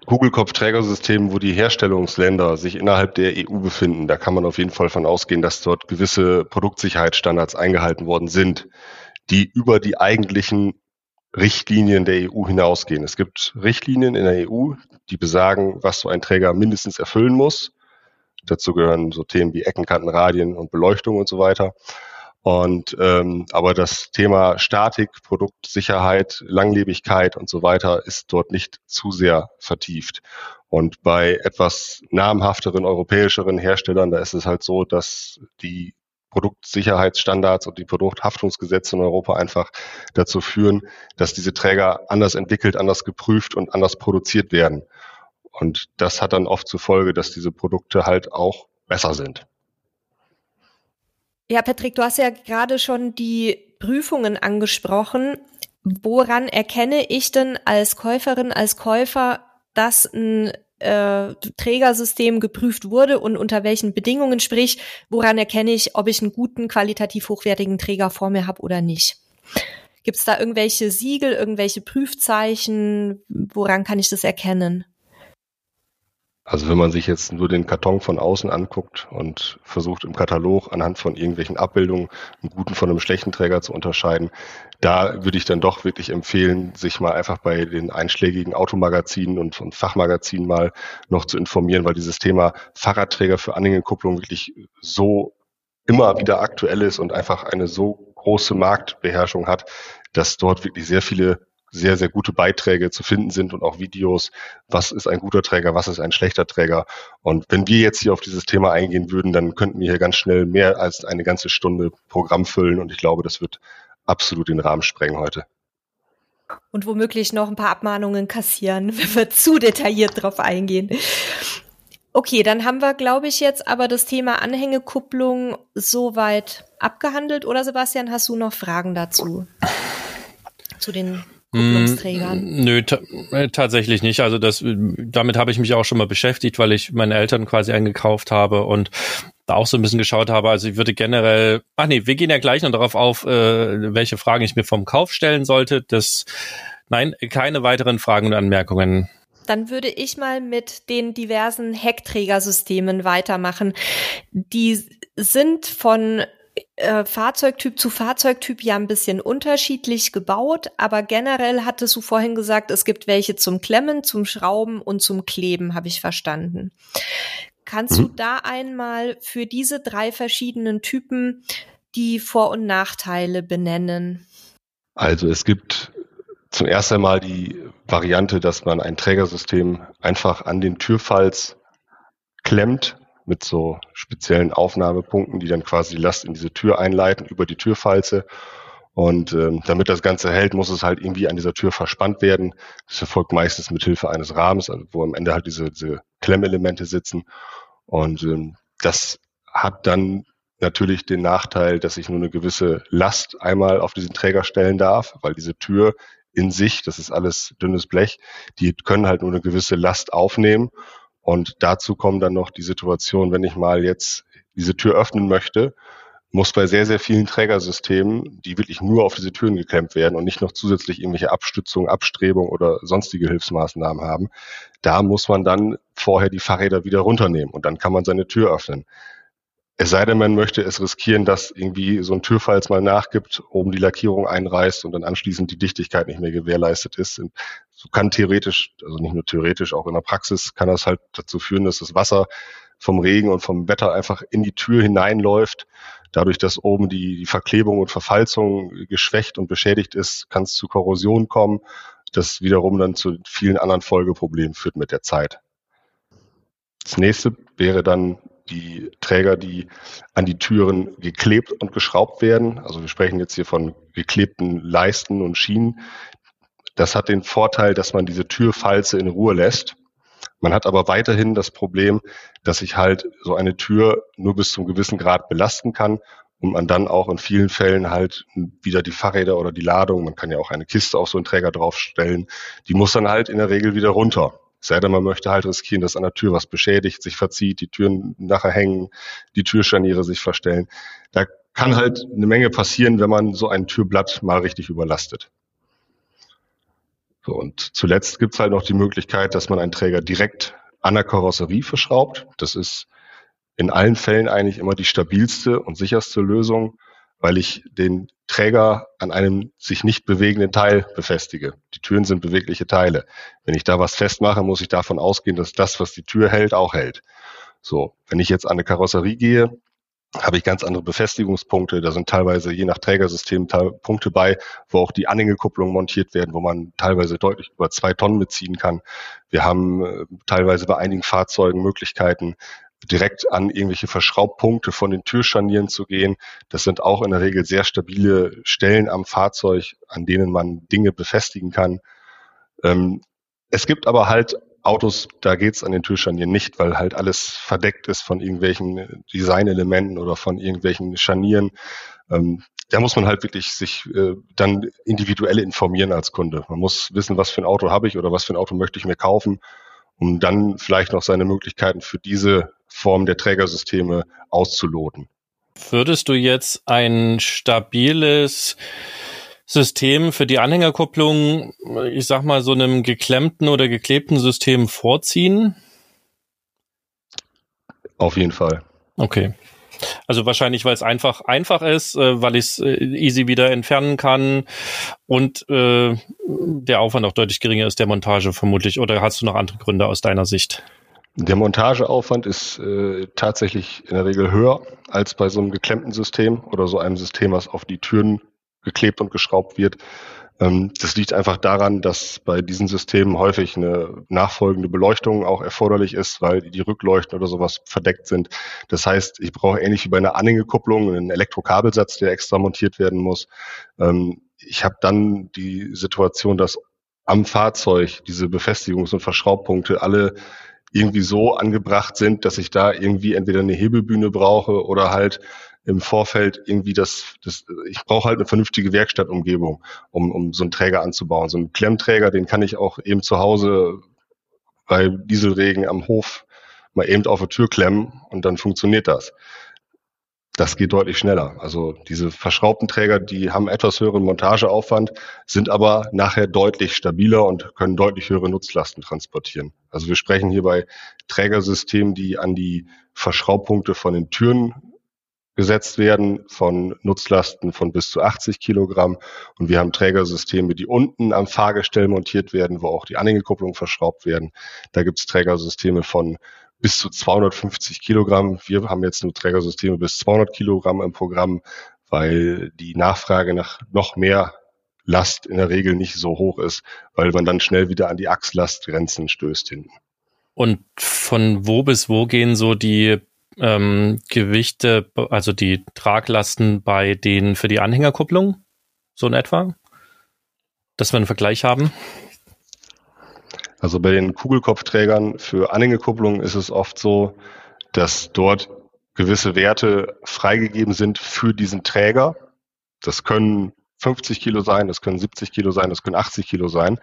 Kugelkopfträgersystemen, wo die Herstellungsländer sich innerhalb der EU befinden, da kann man auf jeden Fall von ausgehen, dass dort gewisse Produktsicherheitsstandards eingehalten worden sind, die über die eigentlichen Richtlinien der EU hinausgehen. Es gibt Richtlinien in der EU, die besagen, was so ein Träger mindestens erfüllen muss. Dazu gehören so Themen wie Eckenkanten, Radien und Beleuchtung und so weiter. Und ähm, aber das Thema Statik, Produktsicherheit, Langlebigkeit und so weiter ist dort nicht zu sehr vertieft. Und bei etwas namhafteren europäischeren Herstellern, da ist es halt so, dass die Produktsicherheitsstandards und die Produkthaftungsgesetze in Europa einfach dazu führen, dass diese Träger anders entwickelt, anders geprüft und anders produziert werden. Und das hat dann oft zur Folge, dass diese Produkte halt auch besser sind. Ja, Patrick, du hast ja gerade schon die Prüfungen angesprochen. Woran erkenne ich denn als Käuferin, als Käufer, dass ein äh, Trägersystem geprüft wurde und unter welchen Bedingungen, sprich, woran erkenne ich, ob ich einen guten, qualitativ hochwertigen Träger vor mir habe oder nicht? Gibt es da irgendwelche Siegel, irgendwelche Prüfzeichen? Woran kann ich das erkennen? Also wenn man sich jetzt nur den Karton von außen anguckt und versucht im Katalog anhand von irgendwelchen Abbildungen einen guten von einem schlechten Träger zu unterscheiden, da würde ich dann doch wirklich empfehlen, sich mal einfach bei den einschlägigen Automagazinen und, und Fachmagazinen mal noch zu informieren, weil dieses Thema Fahrradträger für Anhängekupplung wirklich so immer wieder aktuell ist und einfach eine so große Marktbeherrschung hat, dass dort wirklich sehr viele sehr, sehr gute Beiträge zu finden sind und auch Videos, was ist ein guter Träger, was ist ein schlechter Träger. Und wenn wir jetzt hier auf dieses Thema eingehen würden, dann könnten wir hier ganz schnell mehr als eine ganze Stunde Programm füllen und ich glaube, das wird absolut den Rahmen sprengen heute. Und womöglich noch ein paar Abmahnungen kassieren, wenn wir zu detailliert drauf eingehen. Okay, dann haben wir, glaube ich, jetzt aber das Thema Anhängekupplung soweit abgehandelt. Oder Sebastian, hast du noch Fragen dazu? Zu den Kupplungsträgern? Mm, nö, äh, tatsächlich nicht. Also das, damit habe ich mich auch schon mal beschäftigt, weil ich meine Eltern quasi eingekauft habe und da auch so ein bisschen geschaut habe. Also ich würde generell, ach nee, wir gehen ja gleich noch darauf auf, äh, welche Fragen ich mir vom Kauf stellen sollte. Das, nein, keine weiteren Fragen und Anmerkungen. Dann würde ich mal mit den diversen Heckträgersystemen weitermachen. Die sind von äh, Fahrzeugtyp zu Fahrzeugtyp ja ein bisschen unterschiedlich gebaut, aber generell hattest du vorhin gesagt, es gibt welche zum Klemmen, zum Schrauben und zum Kleben, habe ich verstanden. Kannst mhm. du da einmal für diese drei verschiedenen Typen die Vor- und Nachteile benennen? Also es gibt zum ersten Mal die Variante, dass man ein Trägersystem einfach an den Türfalz klemmt mit so speziellen Aufnahmepunkten, die dann quasi die Last in diese Tür einleiten über die Türfalze. Und ähm, damit das Ganze hält, muss es halt irgendwie an dieser Tür verspannt werden. Das erfolgt meistens mit Hilfe eines Rahmens, also wo am Ende halt diese, diese Klemmelemente sitzen. Und ähm, das hat dann natürlich den Nachteil, dass ich nur eine gewisse Last einmal auf diesen Träger stellen darf, weil diese Tür in sich, das ist alles dünnes Blech, die können halt nur eine gewisse Last aufnehmen. Und dazu kommen dann noch die Situation, wenn ich mal jetzt diese Tür öffnen möchte, muss bei sehr, sehr vielen Trägersystemen, die wirklich nur auf diese Türen geklemmt werden und nicht noch zusätzlich irgendwelche Abstützung, Abstrebung oder sonstige Hilfsmaßnahmen haben, da muss man dann vorher die Fahrräder wieder runternehmen und dann kann man seine Tür öffnen. Es sei denn, man möchte es riskieren, dass irgendwie so ein Türfalz mal nachgibt, oben die Lackierung einreißt und dann anschließend die Dichtigkeit nicht mehr gewährleistet ist. Und so kann theoretisch, also nicht nur theoretisch, auch in der Praxis kann das halt dazu führen, dass das Wasser vom Regen und vom Wetter einfach in die Tür hineinläuft. Dadurch, dass oben die, die Verklebung und Verfalzung geschwächt und beschädigt ist, kann es zu Korrosion kommen, das wiederum dann zu vielen anderen Folgeproblemen führt mit der Zeit. Das nächste wäre dann die Träger, die an die Türen geklebt und geschraubt werden. Also wir sprechen jetzt hier von geklebten Leisten und Schienen. Das hat den Vorteil, dass man diese Türfalze in Ruhe lässt. Man hat aber weiterhin das Problem, dass ich halt so eine Tür nur bis zum gewissen Grad belasten kann und man dann auch in vielen Fällen halt wieder die Fahrräder oder die Ladung, man kann ja auch eine Kiste auf so einen Träger draufstellen, die muss dann halt in der Regel wieder runter. Sei denn, man möchte halt riskieren, dass an der Tür was beschädigt, sich verzieht, die Türen nachher hängen, die Türscharniere sich verstellen. Da kann halt eine Menge passieren, wenn man so ein Türblatt mal richtig überlastet. So, und zuletzt gibt's halt noch die Möglichkeit, dass man einen Träger direkt an der Karosserie verschraubt. Das ist in allen Fällen eigentlich immer die stabilste und sicherste Lösung weil ich den Träger an einem sich nicht bewegenden Teil befestige. Die Türen sind bewegliche Teile. Wenn ich da was festmache, muss ich davon ausgehen, dass das, was die Tür hält, auch hält. So, wenn ich jetzt an eine Karosserie gehe, habe ich ganz andere Befestigungspunkte. Da sind teilweise je nach Trägersystem Punkte bei, wo auch die Anhängekupplungen montiert werden, wo man teilweise deutlich über zwei Tonnen mitziehen kann. Wir haben äh, teilweise bei einigen Fahrzeugen Möglichkeiten, direkt an irgendwelche Verschraubpunkte von den Türscharnieren zu gehen. Das sind auch in der Regel sehr stabile Stellen am Fahrzeug, an denen man Dinge befestigen kann. Ähm, es gibt aber halt Autos, da geht's an den Türscharnieren nicht, weil halt alles verdeckt ist von irgendwelchen Designelementen oder von irgendwelchen Scharnieren. Ähm, da muss man halt wirklich sich äh, dann individuell informieren als Kunde. Man muss wissen, was für ein Auto habe ich oder was für ein Auto möchte ich mir kaufen, um dann vielleicht noch seine Möglichkeiten für diese Form der Trägersysteme auszuloten. Würdest du jetzt ein stabiles System für die Anhängerkupplung, ich sag mal, so einem geklemmten oder geklebten System vorziehen? Auf jeden Fall. Okay. Also wahrscheinlich, weil es einfach einfach ist, äh, weil ich es äh, easy wieder entfernen kann und äh, der Aufwand auch deutlich geringer ist der Montage vermutlich. Oder hast du noch andere Gründe aus deiner Sicht? Der Montageaufwand ist äh, tatsächlich in der Regel höher als bei so einem geklemmten System oder so einem System, was auf die Türen geklebt und geschraubt wird. Ähm, das liegt einfach daran, dass bei diesen Systemen häufig eine nachfolgende Beleuchtung auch erforderlich ist, weil die Rückleuchten oder sowas verdeckt sind. Das heißt, ich brauche ähnlich wie bei einer Anhängekupplung einen Elektrokabelsatz, der extra montiert werden muss. Ähm, ich habe dann die Situation, dass am Fahrzeug diese Befestigungs- und Verschraubpunkte alle irgendwie so angebracht sind, dass ich da irgendwie entweder eine Hebelbühne brauche oder halt im Vorfeld irgendwie das, das ich brauche halt eine vernünftige Werkstattumgebung, um, um so einen Träger anzubauen. So einen Klemmträger, den kann ich auch eben zu Hause bei Dieselregen am Hof mal eben auf die Tür klemmen und dann funktioniert das. Das geht deutlich schneller. Also diese verschraubten Träger, die haben etwas höheren Montageaufwand, sind aber nachher deutlich stabiler und können deutlich höhere Nutzlasten transportieren. Also wir sprechen hier bei Trägersystemen, die an die Verschraubpunkte von den Türen gesetzt werden von Nutzlasten von bis zu 80 Kilogramm. Und wir haben Trägersysteme, die unten am Fahrgestell montiert werden, wo auch die Anhängekupplungen verschraubt werden. Da gibt es Trägersysteme von bis zu 250 Kilogramm. Wir haben jetzt nur Trägersysteme bis 200 Kilogramm im Programm, weil die Nachfrage nach noch mehr Last in der Regel nicht so hoch ist, weil man dann schnell wieder an die Achslastgrenzen stößt hinten. Und von wo bis wo gehen so die ähm, Gewichte, also die Traglasten bei den für die Anhängerkupplung, so in etwa? Dass wir einen Vergleich haben? Also bei den Kugelkopfträgern für Anhängekupplung ist es oft so, dass dort gewisse Werte freigegeben sind für diesen Träger. Das können 50 Kilo sein, das können 70 Kilo sein, das können 80 Kilo sein.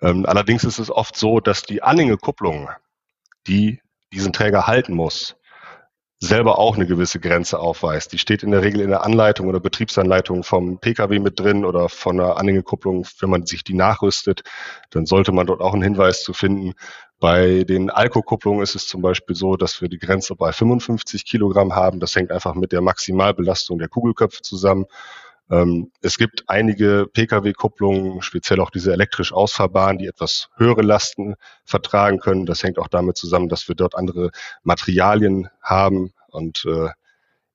Ähm, allerdings ist es oft so, dass die Anhängekupplung, die diesen Träger halten muss, selber auch eine gewisse Grenze aufweist. Die steht in der Regel in der Anleitung oder Betriebsanleitung vom Pkw mit drin oder von einer Anhängekupplung. Wenn man sich die nachrüstet, dann sollte man dort auch einen Hinweis zu finden. Bei den Alkokupplungen ist es zum Beispiel so, dass wir die Grenze bei 55 Kilogramm haben. Das hängt einfach mit der Maximalbelastung der Kugelköpfe zusammen. Ähm, es gibt einige Pkw-Kupplungen, speziell auch diese elektrisch ausfahrbaren, die etwas höhere Lasten vertragen können. Das hängt auch damit zusammen, dass wir dort andere Materialien haben. Und äh,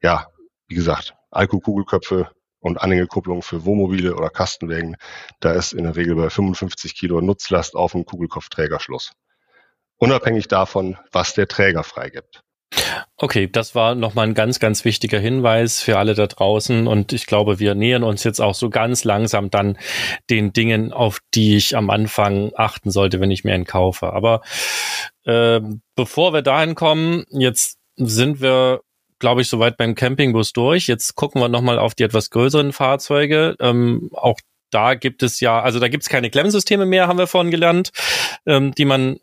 ja, wie gesagt, Alkokugelköpfe und Anhängekupplungen für Wohnmobile oder Kastenwägen, da ist in der Regel bei 55 Kilo Nutzlast auf dem Kugelkopfträger Schluss. Unabhängig davon, was der Träger freigibt. Okay, das war nochmal ein ganz, ganz wichtiger Hinweis für alle da draußen und ich glaube, wir nähern uns jetzt auch so ganz langsam dann den Dingen, auf die ich am Anfang achten sollte, wenn ich mir einen kaufe. Aber äh, bevor wir dahin kommen, jetzt sind wir glaube ich, soweit beim Campingbus durch. Jetzt gucken wir nochmal auf die etwas größeren Fahrzeuge. Ähm, auch da gibt es ja, also da gibt es keine Klemmsysteme mehr, haben wir vorhin gelernt, ähm, die man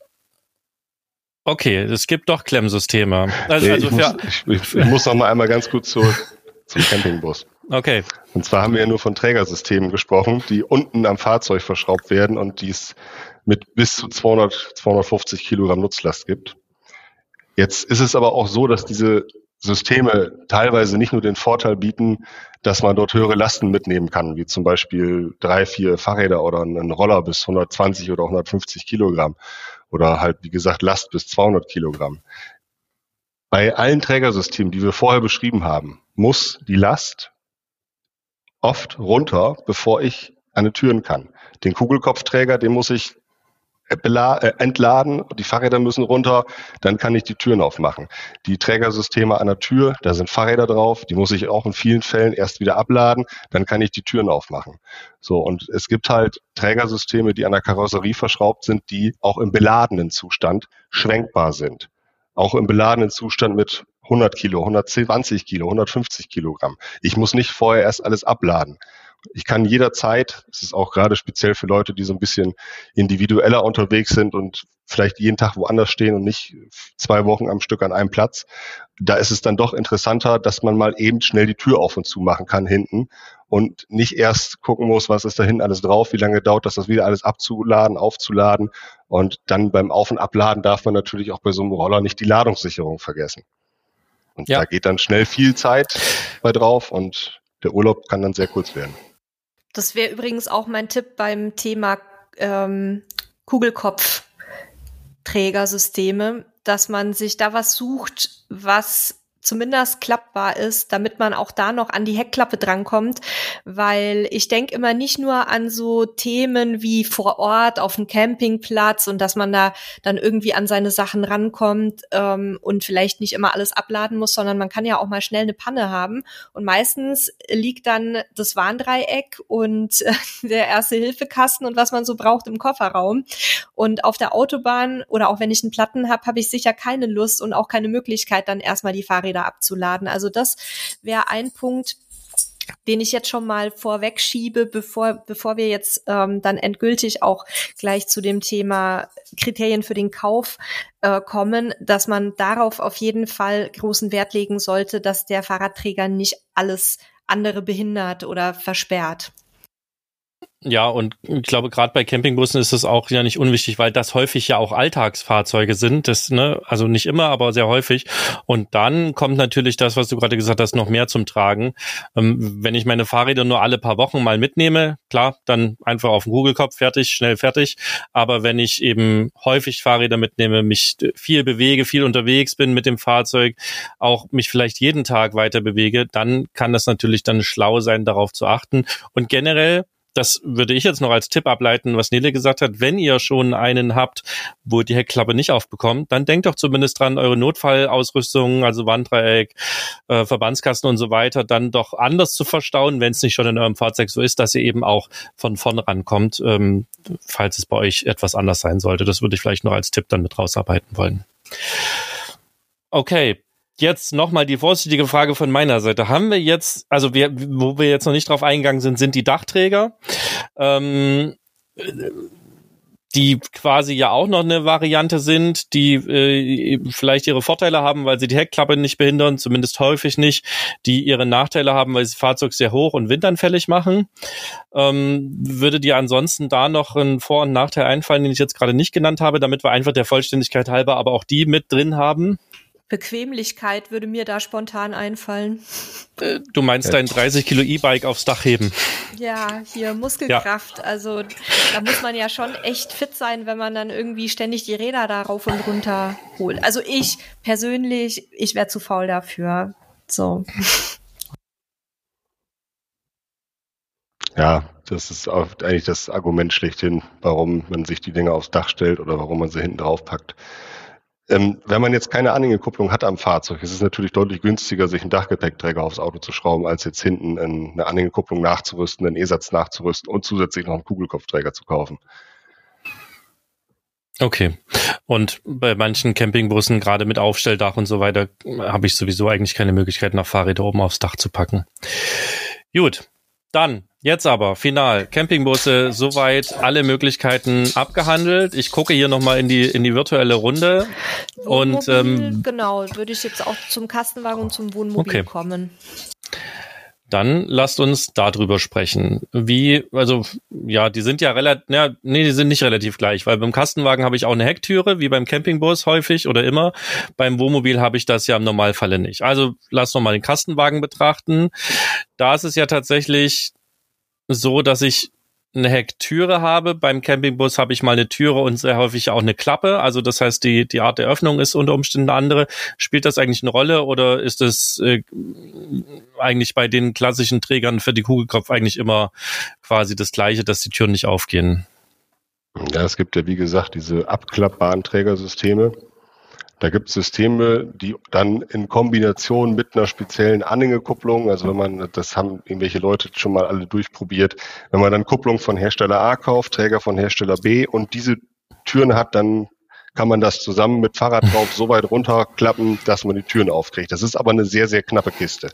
Okay, es gibt doch Klemmsysteme. Also, nee, also ich, muss, ich, ich, muss noch mal einmal ganz kurz zurück zum Campingbus. Okay. Und zwar haben wir ja nur von Trägersystemen gesprochen, die unten am Fahrzeug verschraubt werden und die es mit bis zu 200, 250 Kilogramm Nutzlast gibt. Jetzt ist es aber auch so, dass diese Systeme teilweise nicht nur den Vorteil bieten, dass man dort höhere Lasten mitnehmen kann, wie zum Beispiel drei, vier Fahrräder oder einen Roller bis 120 oder 150 Kilogramm, oder halt, wie gesagt, Last bis 200 Kilogramm. Bei allen Trägersystemen, die wir vorher beschrieben haben, muss die Last oft runter, bevor ich eine Türen kann. Den Kugelkopfträger, den muss ich entladen, die Fahrräder müssen runter, dann kann ich die Türen aufmachen. Die Trägersysteme an der Tür, da sind Fahrräder drauf, die muss ich auch in vielen Fällen erst wieder abladen, dann kann ich die Türen aufmachen. So, und es gibt halt Trägersysteme, die an der Karosserie verschraubt sind, die auch im beladenen Zustand schwenkbar sind. Auch im beladenen Zustand mit 100 Kilo, 120 Kilo, 150 Kilogramm. Ich muss nicht vorher erst alles abladen ich kann jederzeit, es ist auch gerade speziell für Leute, die so ein bisschen individueller unterwegs sind und vielleicht jeden Tag woanders stehen und nicht zwei Wochen am Stück an einem Platz, da ist es dann doch interessanter, dass man mal eben schnell die Tür auf und zu machen kann hinten und nicht erst gucken muss, was ist da hinten alles drauf, wie lange dauert das, das wieder alles abzuladen, aufzuladen und dann beim Auf- und Abladen darf man natürlich auch bei so einem Roller nicht die Ladungssicherung vergessen. Und ja. da geht dann schnell viel Zeit bei drauf und der Urlaub kann dann sehr kurz werden. Das wäre übrigens auch mein Tipp beim Thema ähm, Kugelkopfträgersysteme, dass man sich da was sucht, was zumindest klappbar ist, damit man auch da noch an die Heckklappe drankommt, weil ich denke immer nicht nur an so Themen wie vor Ort auf dem Campingplatz und dass man da dann irgendwie an seine Sachen rankommt ähm, und vielleicht nicht immer alles abladen muss, sondern man kann ja auch mal schnell eine Panne haben. Und meistens liegt dann das Warndreieck und der erste Hilfekasten und was man so braucht im Kofferraum. Und auf der Autobahn oder auch wenn ich einen Platten habe, habe ich sicher keine Lust und auch keine Möglichkeit dann erstmal die Fahrräder Fahrräder abzuladen. Also das wäre ein Punkt, den ich jetzt schon mal vorweg schiebe, bevor, bevor wir jetzt ähm, dann endgültig auch gleich zu dem Thema Kriterien für den Kauf äh, kommen, dass man darauf auf jeden Fall großen Wert legen sollte, dass der Fahrradträger nicht alles andere behindert oder versperrt. Ja, und ich glaube, gerade bei Campingbussen ist es auch ja nicht unwichtig, weil das häufig ja auch Alltagsfahrzeuge sind. Das, ne, also nicht immer, aber sehr häufig. Und dann kommt natürlich das, was du gerade gesagt hast, noch mehr zum Tragen. Ähm, wenn ich meine Fahrräder nur alle paar Wochen mal mitnehme, klar, dann einfach auf den Kugelkopf fertig, schnell fertig. Aber wenn ich eben häufig Fahrräder mitnehme, mich viel bewege, viel unterwegs bin mit dem Fahrzeug, auch mich vielleicht jeden Tag weiter bewege, dann kann das natürlich dann schlau sein, darauf zu achten. Und generell das würde ich jetzt noch als Tipp ableiten, was Nele gesagt hat. Wenn ihr schon einen habt, wo die Heckklappe nicht aufbekommt, dann denkt doch zumindest dran, eure Notfallausrüstung, also Wanddreieck, äh, Verbandskasten und so weiter, dann doch anders zu verstauen, wenn es nicht schon in eurem Fahrzeug so ist, dass ihr eben auch von vorn rankommt, ähm, falls es bei euch etwas anders sein sollte. Das würde ich vielleicht noch als Tipp dann mit rausarbeiten wollen. Okay, jetzt nochmal die vorsichtige Frage von meiner Seite. Haben wir jetzt, also wir, wo wir jetzt noch nicht drauf eingegangen sind, sind die Dachträger. Ähm, die quasi ja auch noch eine Variante sind, die äh, vielleicht ihre Vorteile haben, weil sie die Heckklappe nicht behindern, zumindest häufig nicht, die ihre Nachteile haben, weil sie das Fahrzeug sehr hoch und windanfällig machen. Ähm, würde dir ansonsten da noch ein Vor- und Nachteil einfallen, den ich jetzt gerade nicht genannt habe, damit wir einfach der Vollständigkeit halber aber auch die mit drin haben? Bequemlichkeit würde mir da spontan einfallen. Äh, du meinst dein 30 Kilo E-Bike aufs Dach heben? Ja, hier Muskelkraft. Ja. Also da muss man ja schon echt fit sein, wenn man dann irgendwie ständig die Räder da rauf und runter holt. Also ich persönlich, ich wäre zu faul dafür. So. Ja, das ist eigentlich das Argument schlechthin, warum man sich die Dinge aufs Dach stellt oder warum man sie hinten drauf packt. Ähm, wenn man jetzt keine Anhängekupplung hat am Fahrzeug, ist es natürlich deutlich günstiger, sich einen Dachgepäckträger aufs Auto zu schrauben, als jetzt hinten eine Anhängekupplung nachzurüsten, einen E-Satz nachzurüsten und zusätzlich noch einen Kugelkopfträger zu kaufen. Okay. Und bei manchen Campingbussen, gerade mit Aufstelldach und so weiter, habe ich sowieso eigentlich keine Möglichkeit, nach Fahrräder oben aufs Dach zu packen. Gut. Dann Jetzt aber, final, Campingbusse, soweit alle Möglichkeiten abgehandelt. Ich gucke hier nochmal in die, in die virtuelle Runde. Wohnmobil, und ähm, genau, würde ich jetzt auch zum Kastenwagen und zum Wohnmobil okay. kommen. Dann lasst uns darüber sprechen. Wie, also, ja, die sind ja relativ, ja, nee, die sind nicht relativ gleich, weil beim Kastenwagen habe ich auch eine Hecktüre, wie beim Campingbus häufig oder immer. Beim Wohnmobil habe ich das ja im Normalfalle nicht. Also, lasst noch mal den Kastenwagen betrachten. Da ist es ja tatsächlich so, dass ich eine Hecktüre habe. Beim Campingbus habe ich mal eine Türe und sehr häufig auch eine Klappe. Also das heißt, die, die Art der Öffnung ist unter Umständen eine andere. Spielt das eigentlich eine Rolle oder ist es äh, eigentlich bei den klassischen Trägern für die Kugelkopf eigentlich immer quasi das Gleiche, dass die Türen nicht aufgehen? Ja, es gibt ja wie gesagt diese abklappbaren Trägersysteme. Da gibt es Systeme, die dann in Kombination mit einer speziellen Anhängekupplung, also wenn man, das haben irgendwelche Leute schon mal alle durchprobiert, wenn man dann Kupplung von Hersteller A kauft, Träger von Hersteller B und diese Türen hat, dann kann man das zusammen mit Fahrrad drauf so weit runterklappen, dass man die Türen aufkriegt. Das ist aber eine sehr, sehr knappe Kiste.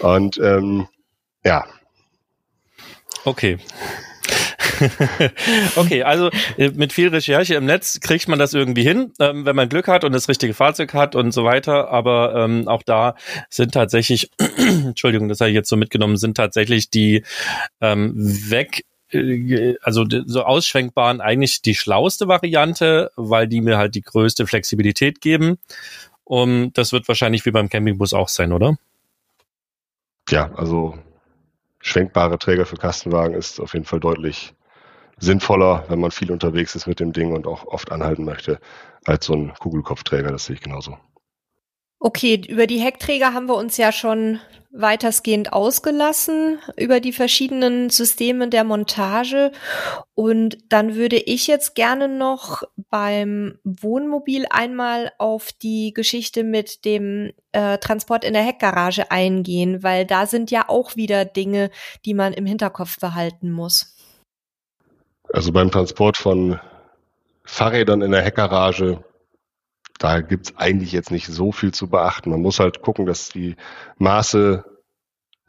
Und ähm, ja. Okay. okay, also äh, mit viel Recherche im Netz kriegt man das irgendwie hin, ähm, wenn man Glück hat und das richtige Fahrzeug hat und so weiter. Aber ähm, auch da sind tatsächlich, Entschuldigung, das habe ich jetzt so mitgenommen, sind tatsächlich die ähm, weg äh, also so ausschwenkbaren eigentlich die schlauste Variante, weil die mir halt die größte Flexibilität geben. Und das wird wahrscheinlich wie beim Campingbus auch sein, oder? Ja, also schwenkbare Träger für Kastenwagen ist auf jeden Fall deutlich sinnvoller, wenn man viel unterwegs ist mit dem Ding und auch oft anhalten möchte, als so ein Kugelkopfträger. Das sehe ich genauso. Okay, über die Heckträger haben wir uns ja schon weitestgehend ausgelassen über die verschiedenen Systeme der Montage. Und dann würde ich jetzt gerne noch beim Wohnmobil einmal auf die Geschichte mit dem äh, Transport in der Heckgarage eingehen, weil da sind ja auch wieder Dinge, die man im Hinterkopf behalten muss. Also beim Transport von Fahrrädern in der Heckgarage da gibt's eigentlich jetzt nicht so viel zu beachten. Man muss halt gucken, dass die Maße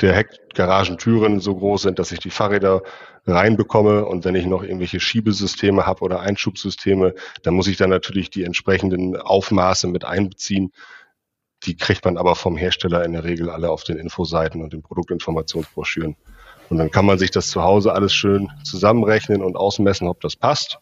der Heckgaragentüren so groß sind, dass ich die Fahrräder reinbekomme und wenn ich noch irgendwelche Schiebesysteme habe oder Einschubsysteme, dann muss ich dann natürlich die entsprechenden Aufmaße mit einbeziehen. Die kriegt man aber vom Hersteller in der Regel alle auf den Infoseiten und den Produktinformationsbroschüren. Und dann kann man sich das zu Hause alles schön zusammenrechnen und ausmessen, ob das passt.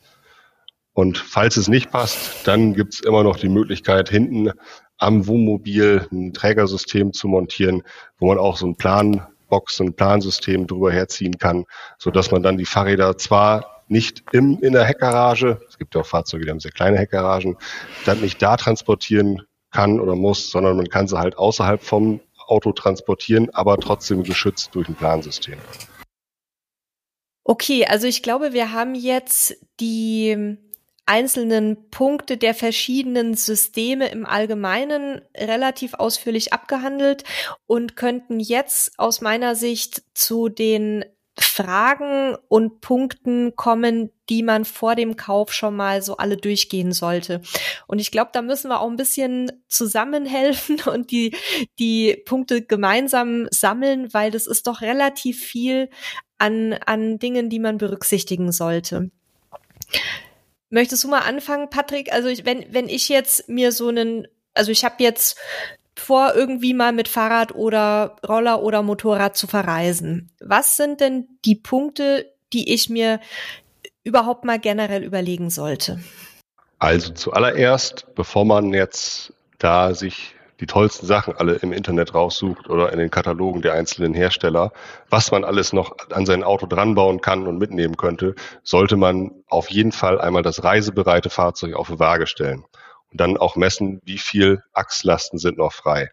Und falls es nicht passt, dann gibt es immer noch die Möglichkeit, hinten am Wohnmobil ein Trägersystem zu montieren, wo man auch so ein Planbox, ein Plansystem drüber herziehen kann, so dass man dann die Fahrräder zwar nicht im, in der Heckgarage, es gibt ja auch Fahrzeuge, die haben sehr kleine Heckgaragen, dann nicht da transportieren kann oder muss, sondern man kann sie halt außerhalb vom Auto transportieren, aber trotzdem geschützt durch ein Plansystem. Okay, also ich glaube, wir haben jetzt die einzelnen Punkte der verschiedenen Systeme im Allgemeinen relativ ausführlich abgehandelt und könnten jetzt aus meiner Sicht zu den Fragen und Punkten kommen, die man vor dem Kauf schon mal so alle durchgehen sollte. Und ich glaube, da müssen wir auch ein bisschen zusammenhelfen und die, die Punkte gemeinsam sammeln, weil das ist doch relativ viel an, an Dingen, die man berücksichtigen sollte. Möchtest du mal anfangen, Patrick? Also ich, wenn, wenn ich jetzt mir so einen, also ich habe jetzt vor, irgendwie mal mit Fahrrad oder Roller oder Motorrad zu verreisen. Was sind denn die Punkte, die ich mir überhaupt mal generell überlegen sollte? Also zuallererst, bevor man jetzt da sich die tollsten Sachen alle im Internet raussucht oder in den Katalogen der einzelnen Hersteller, was man alles noch an sein Auto dranbauen kann und mitnehmen könnte, sollte man auf jeden Fall einmal das reisebereite Fahrzeug auf die Waage stellen und dann auch messen, wie viel Achslasten sind noch frei.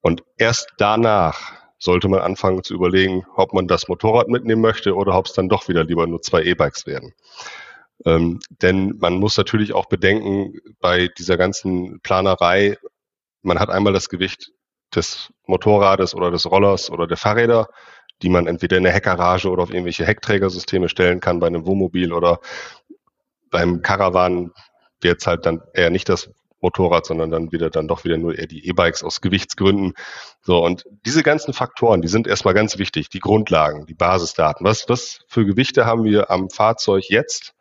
Und erst danach sollte man anfangen zu überlegen, ob man das Motorrad mitnehmen möchte oder ob es dann doch wieder lieber nur zwei E-Bikes werden. Ähm, denn man muss natürlich auch bedenken, bei dieser ganzen Planerei man hat einmal das Gewicht des Motorrades oder des Rollers oder der Fahrräder, die man entweder in der Heckgarage oder auf irgendwelche Heckträgersysteme stellen kann bei einem Wohnmobil oder beim Caravan es halt dann eher nicht das Motorrad, sondern dann wieder dann doch wieder nur eher die E-Bikes aus Gewichtsgründen. So und diese ganzen Faktoren, die sind erstmal ganz wichtig, die Grundlagen, die Basisdaten. Was was für Gewichte haben wir am Fahrzeug jetzt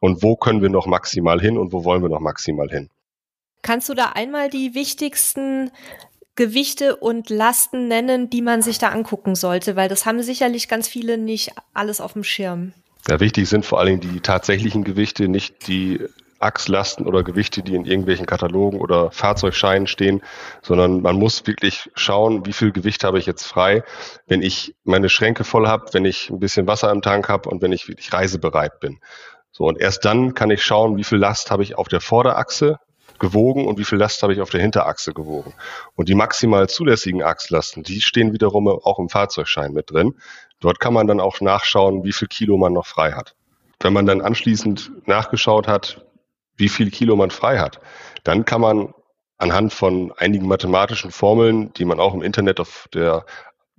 und wo können wir noch maximal hin und wo wollen wir noch maximal hin? Kannst du da einmal die wichtigsten Gewichte und Lasten nennen, die man sich da angucken sollte? Weil das haben sicherlich ganz viele nicht alles auf dem Schirm. Ja, wichtig sind vor allen Dingen die tatsächlichen Gewichte, nicht die Achslasten oder Gewichte, die in irgendwelchen Katalogen oder Fahrzeugscheinen stehen, sondern man muss wirklich schauen, wie viel Gewicht habe ich jetzt frei, wenn ich meine Schränke voll habe, wenn ich ein bisschen Wasser im Tank habe und wenn ich wirklich reisebereit bin. So, und erst dann kann ich schauen, wie viel Last habe ich auf der Vorderachse, gewogen und wie viel Last habe ich auf der Hinterachse gewogen. Und die maximal zulässigen Achslasten, die stehen wiederum auch im Fahrzeugschein mit drin. Dort kann man dann auch nachschauen, wie viel Kilo man noch frei hat. Wenn man dann anschließend nachgeschaut hat, wie viel Kilo man frei hat, dann kann man anhand von einigen mathematischen Formeln, die man auch im Internet auf der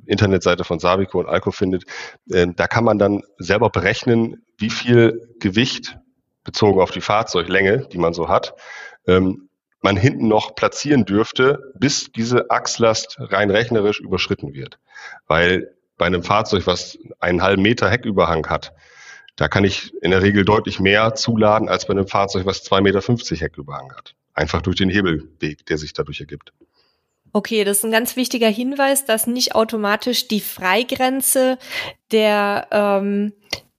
Internetseite von Sabico und Alco findet, äh, da kann man dann selber berechnen, wie viel Gewicht bezogen auf die Fahrzeuglänge, die man so hat, ähm, man hinten noch platzieren dürfte, bis diese Achslast rein rechnerisch überschritten wird. Weil bei einem Fahrzeug, was einen halben Meter Hecküberhang hat, da kann ich in der Regel deutlich mehr zuladen als bei einem Fahrzeug, was 2,50 Meter Hecküberhang hat. Einfach durch den Hebelweg, der sich dadurch ergibt. Okay, das ist ein ganz wichtiger Hinweis, dass nicht automatisch die Freigrenze der ähm,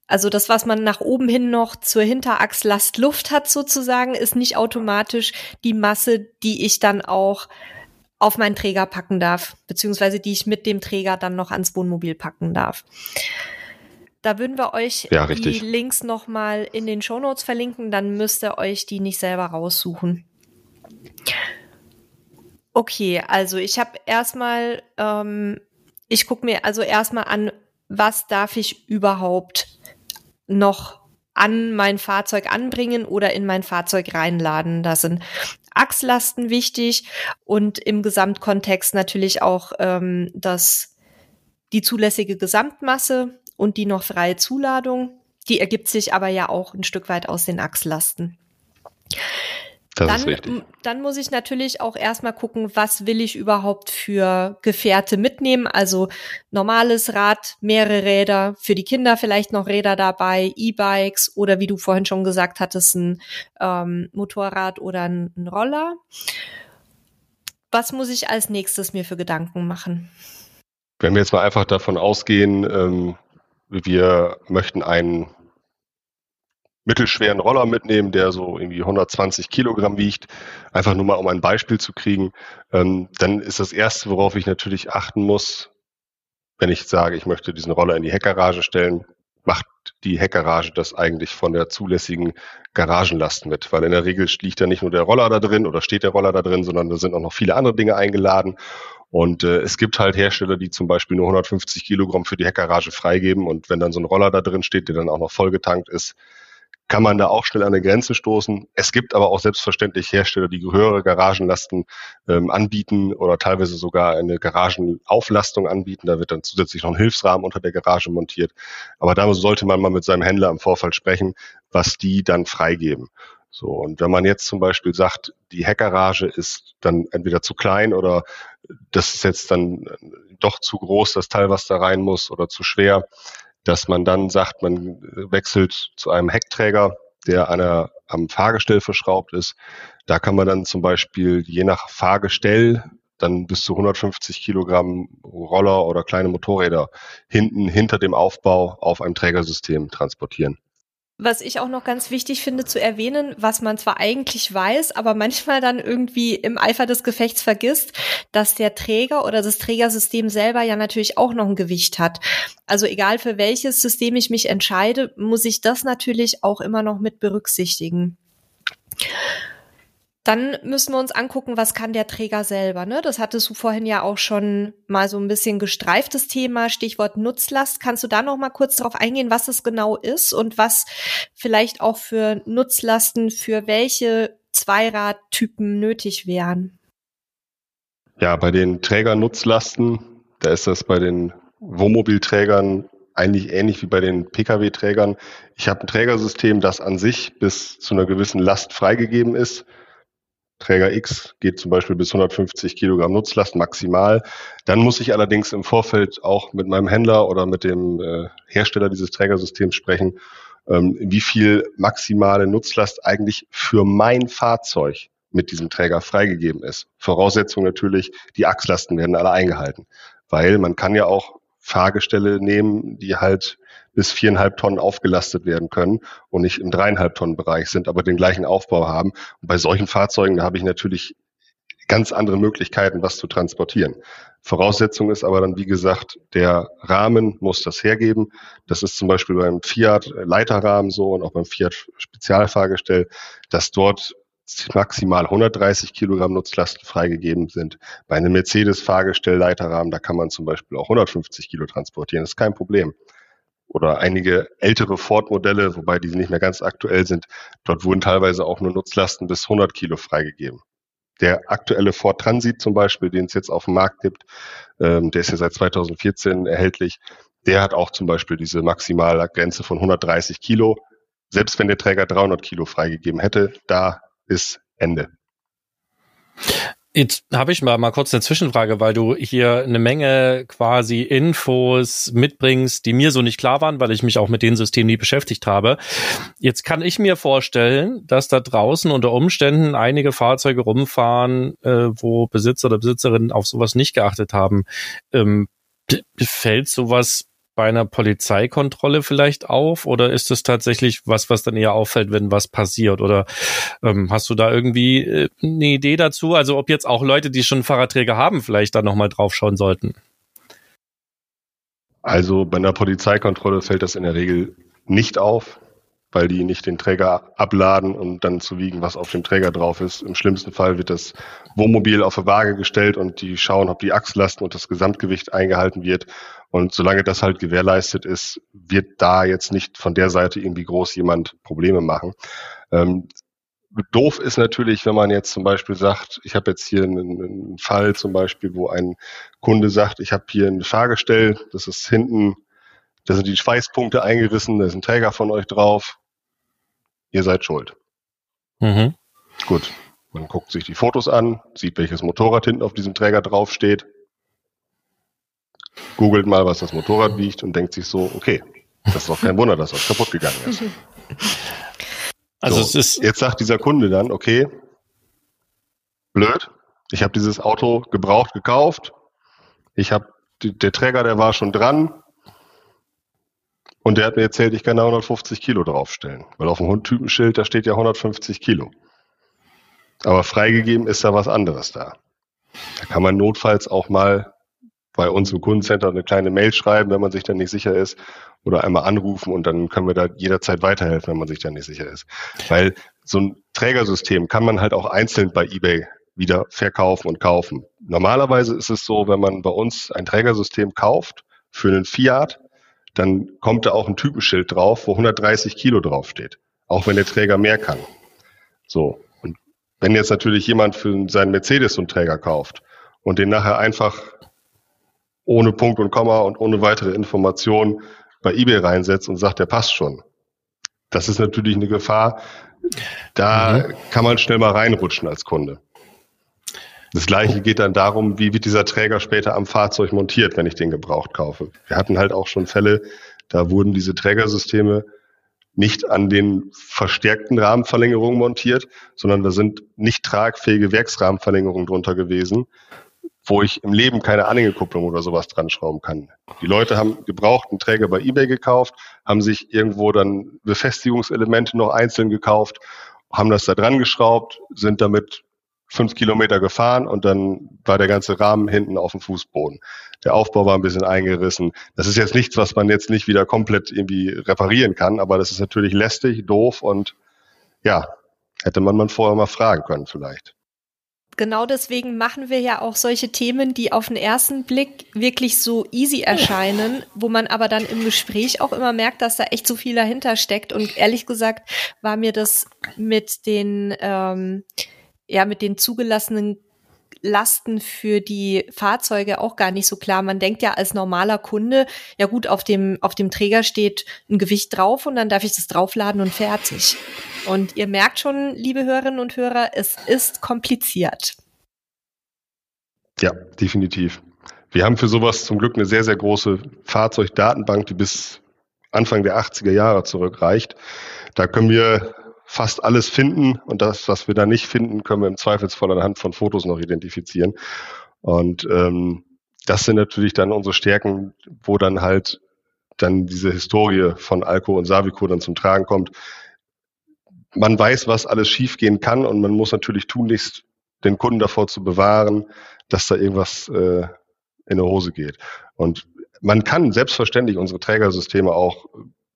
also das, was man nach oben hin noch zur Hinterachslast Luft hat sozusagen, ist nicht automatisch die Masse, die ich dann auch auf meinen Träger packen darf, beziehungsweise die ich mit dem Träger dann noch ans Wohnmobil packen darf. Da würden wir euch ja, die Links nochmal in den Show Notes verlinken, dann müsst ihr euch die nicht selber raussuchen. Okay, also ich habe erstmal, ähm, ich gucke mir also erstmal an, was darf ich überhaupt noch an mein Fahrzeug anbringen oder in mein Fahrzeug reinladen. Da sind Achslasten wichtig und im Gesamtkontext natürlich auch ähm, das, die zulässige Gesamtmasse und die noch freie Zuladung. Die ergibt sich aber ja auch ein Stück weit aus den Achslasten. Das dann, richtig. Dann muss ich natürlich auch erstmal gucken, was will ich überhaupt für Gefährte mitnehmen. Also normales Rad, mehrere Räder, für die Kinder vielleicht noch Räder dabei, E-Bikes oder wie du vorhin schon gesagt hattest, ein ähm, Motorrad oder ein, ein Roller. Was muss ich als nächstes mir für Gedanken machen? Wenn wir jetzt mal einfach davon ausgehen, ähm, wir möchten einen mittelschweren Roller mitnehmen, der so irgendwie 120 Kilogramm wiegt, einfach nur mal um ein Beispiel zu kriegen, ähm, dann ist das Erste, worauf ich natürlich achten muss, wenn ich sage, ich möchte diesen Roller in die Heckgarage stellen, macht die Heckgarage das eigentlich von der zulässigen Garagenlast mit, weil in der Regel liegt da nicht nur der Roller da drin oder steht der Roller da drin, sondern da sind auch noch viele andere Dinge eingeladen. Und äh, es gibt halt Hersteller, die zum Beispiel nur 150 Kilogramm für die Heckgarage freigeben und wenn dann so ein Roller da drin steht, der dann auch noch vollgetankt ist, kann man da auch schnell an eine Grenze stoßen. Es gibt aber auch selbstverständlich Hersteller, die höhere Garagenlasten ähm, anbieten oder teilweise sogar eine Garagenauflastung anbieten. Da wird dann zusätzlich noch ein Hilfsrahmen unter der Garage montiert. Aber da sollte man mal mit seinem Händler im Vorfall sprechen, was die dann freigeben. So, und wenn man jetzt zum Beispiel sagt, die Heckgarage ist dann entweder zu klein oder das ist jetzt dann doch zu groß, das Teil, was da rein muss, oder zu schwer, dass man dann sagt, man wechselt zu einem Heckträger, der einer, am Fahrgestell verschraubt ist. Da kann man dann zum Beispiel je nach Fahrgestell dann bis zu 150 Kilogramm Roller oder kleine Motorräder hinten hinter dem Aufbau auf einem Trägersystem transportieren. Was ich auch noch ganz wichtig finde zu erwähnen, was man zwar eigentlich weiß, aber manchmal dann irgendwie im Eifer des Gefechts vergisst, dass der Träger oder das Trägersystem selber ja natürlich auch noch ein Gewicht hat. Also egal für welches System ich mich entscheide, muss ich das natürlich auch immer noch mit berücksichtigen. Dann müssen wir uns angucken, was kann der Träger selber. Ne? Das hattest du vorhin ja auch schon mal so ein bisschen gestreiftes Thema, Stichwort Nutzlast. Kannst du da noch mal kurz darauf eingehen, was es genau ist und was vielleicht auch für Nutzlasten für welche Zweiradtypen nötig wären? Ja, bei den Trägernutzlasten, da ist das bei den Wohnmobilträgern eigentlich ähnlich wie bei den Pkw-Trägern. Ich habe ein Trägersystem, das an sich bis zu einer gewissen Last freigegeben ist. Träger X geht zum Beispiel bis 150 Kilogramm Nutzlast maximal. Dann muss ich allerdings im Vorfeld auch mit meinem Händler oder mit dem äh, Hersteller dieses Trägersystems sprechen, ähm, wie viel maximale Nutzlast eigentlich für mein Fahrzeug mit diesem Träger freigegeben ist. Voraussetzung natürlich, die Achslasten werden alle eingehalten, weil man kann ja auch Fahrgestelle nehmen, die halt bis viereinhalb Tonnen aufgelastet werden können und nicht im dreieinhalb Tonnen Bereich sind, aber den gleichen Aufbau haben. Und bei solchen Fahrzeugen, da habe ich natürlich ganz andere Möglichkeiten, was zu transportieren. Voraussetzung ist aber dann, wie gesagt, der Rahmen muss das hergeben. Das ist zum Beispiel beim Fiat Leiterrahmen so und auch beim Fiat Spezialfahrgestell, dass dort maximal 130 Kilogramm Nutzlasten freigegeben sind. Bei einem Mercedes Fahrgestell Leiterrahmen, da kann man zum Beispiel auch 150 Kilo transportieren. Das ist kein Problem oder einige ältere Ford-Modelle, wobei die nicht mehr ganz aktuell sind, dort wurden teilweise auch nur Nutzlasten bis 100 Kilo freigegeben. Der aktuelle Ford Transit zum Beispiel, den es jetzt auf dem Markt gibt, ähm, der ist ja seit 2014 erhältlich, der hat auch zum Beispiel diese maximale Grenze von 130 Kilo. Selbst wenn der Träger 300 Kilo freigegeben hätte, da ist Ende. Jetzt habe ich mal, mal kurz eine Zwischenfrage, weil du hier eine Menge quasi Infos mitbringst, die mir so nicht klar waren, weil ich mich auch mit den Systemen nie beschäftigt habe. Jetzt kann ich mir vorstellen, dass da draußen unter Umständen einige Fahrzeuge rumfahren, äh, wo Besitzer oder Besitzerinnen auf sowas nicht geachtet haben. Ähm, fällt sowas bei einer Polizeikontrolle vielleicht auf oder ist es tatsächlich was, was dann eher auffällt, wenn was passiert? Oder ähm, hast du da irgendwie äh, eine Idee dazu? Also ob jetzt auch Leute, die schon Fahrradträger haben, vielleicht da nochmal drauf schauen sollten? Also bei einer Polizeikontrolle fällt das in der Regel nicht auf, weil die nicht den Träger abladen und dann zu wiegen, was auf dem Träger drauf ist. Im schlimmsten Fall wird das Wohnmobil auf eine Waage gestellt und die schauen, ob die Achslasten und das Gesamtgewicht eingehalten wird. Und solange das halt gewährleistet ist, wird da jetzt nicht von der Seite irgendwie groß jemand Probleme machen. Ähm, doof ist natürlich, wenn man jetzt zum Beispiel sagt, ich habe jetzt hier einen, einen, Fall zum Beispiel, wo ein Kunde sagt, ich habe hier ein Fahrgestell, das ist hinten, da sind die Schweißpunkte eingerissen, da ist ein Träger von euch drauf. Ihr seid schuld. Mhm. Gut. Man guckt sich die Fotos an, sieht, welches Motorrad hinten auf diesem Träger draufsteht, googelt mal, was das Motorrad wiegt und denkt sich so, okay, das ist doch kein Wunder, dass das kaputt gegangen ist. Also so, es ist jetzt sagt dieser Kunde dann, okay, blöd, ich habe dieses Auto gebraucht gekauft, ich habe der Träger, der war schon dran und der hat mir erzählt, ich kann da 150 Kilo draufstellen, weil auf dem Typenschild da steht ja 150 Kilo. Aber freigegeben ist da was anderes da. Da kann man notfalls auch mal bei uns im Kundencenter eine kleine Mail schreiben, wenn man sich dann nicht sicher ist, oder einmal anrufen und dann können wir da jederzeit weiterhelfen, wenn man sich dann nicht sicher ist. Weil so ein Trägersystem kann man halt auch einzeln bei eBay wieder verkaufen und kaufen. Normalerweise ist es so, wenn man bei uns ein Trägersystem kauft für einen Fiat, dann kommt da auch ein Typenschild drauf, wo 130 Kilo draufsteht, auch wenn der Träger mehr kann. So. Und wenn jetzt natürlich jemand für seinen Mercedes so einen Träger kauft und den nachher einfach ohne Punkt und Komma und ohne weitere Informationen bei eBay reinsetzt und sagt, der passt schon. Das ist natürlich eine Gefahr. Da mhm. kann man schnell mal reinrutschen als Kunde. Das gleiche geht dann darum, wie wird dieser Träger später am Fahrzeug montiert, wenn ich den gebraucht kaufe. Wir hatten halt auch schon Fälle, da wurden diese Trägersysteme nicht an den verstärkten Rahmenverlängerungen montiert, sondern da sind nicht tragfähige Werksrahmenverlängerungen drunter gewesen, wo ich im Leben keine Anhängekupplung oder sowas dran schrauben kann. Die Leute haben gebrauchten Träger bei eBay gekauft, haben sich irgendwo dann Befestigungselemente noch einzeln gekauft, haben das da dran geschraubt, sind damit fünf Kilometer gefahren und dann war der ganze Rahmen hinten auf dem Fußboden. Der Aufbau war ein bisschen eingerissen. Das ist jetzt nichts, was man jetzt nicht wieder komplett irgendwie reparieren kann, aber das ist natürlich lästig, doof und ja, hätte man man vorher mal fragen können vielleicht genau deswegen machen wir ja auch solche Themen, die auf den ersten Blick wirklich so easy erscheinen, wo man aber dann im Gespräch auch immer merkt, dass da echt so viel dahinter steckt. Und ehrlich gesagt war mir das mit den, ähm, ja, mit den zugelassenen Lasten für die Fahrzeuge auch gar nicht so klar. Man denkt ja als normaler Kunde, ja gut, auf dem, auf dem Träger steht ein Gewicht drauf und dann darf ich das draufladen und fertig. Und ihr merkt schon, liebe Hörerinnen und Hörer, es ist kompliziert. Ja, definitiv. Wir haben für sowas zum Glück eine sehr, sehr große Fahrzeugdatenbank, die bis Anfang der 80er Jahre zurückreicht. Da können wir fast alles finden und das, was wir da nicht finden, können wir im Zweifelsfall anhand von Fotos noch identifizieren. Und ähm, das sind natürlich dann unsere Stärken, wo dann halt dann diese Historie von Alco und Savico dann zum Tragen kommt. Man weiß, was alles schiefgehen kann und man muss natürlich tunlichst den Kunden davor zu bewahren, dass da irgendwas äh, in der Hose geht. Und man kann selbstverständlich unsere Trägersysteme auch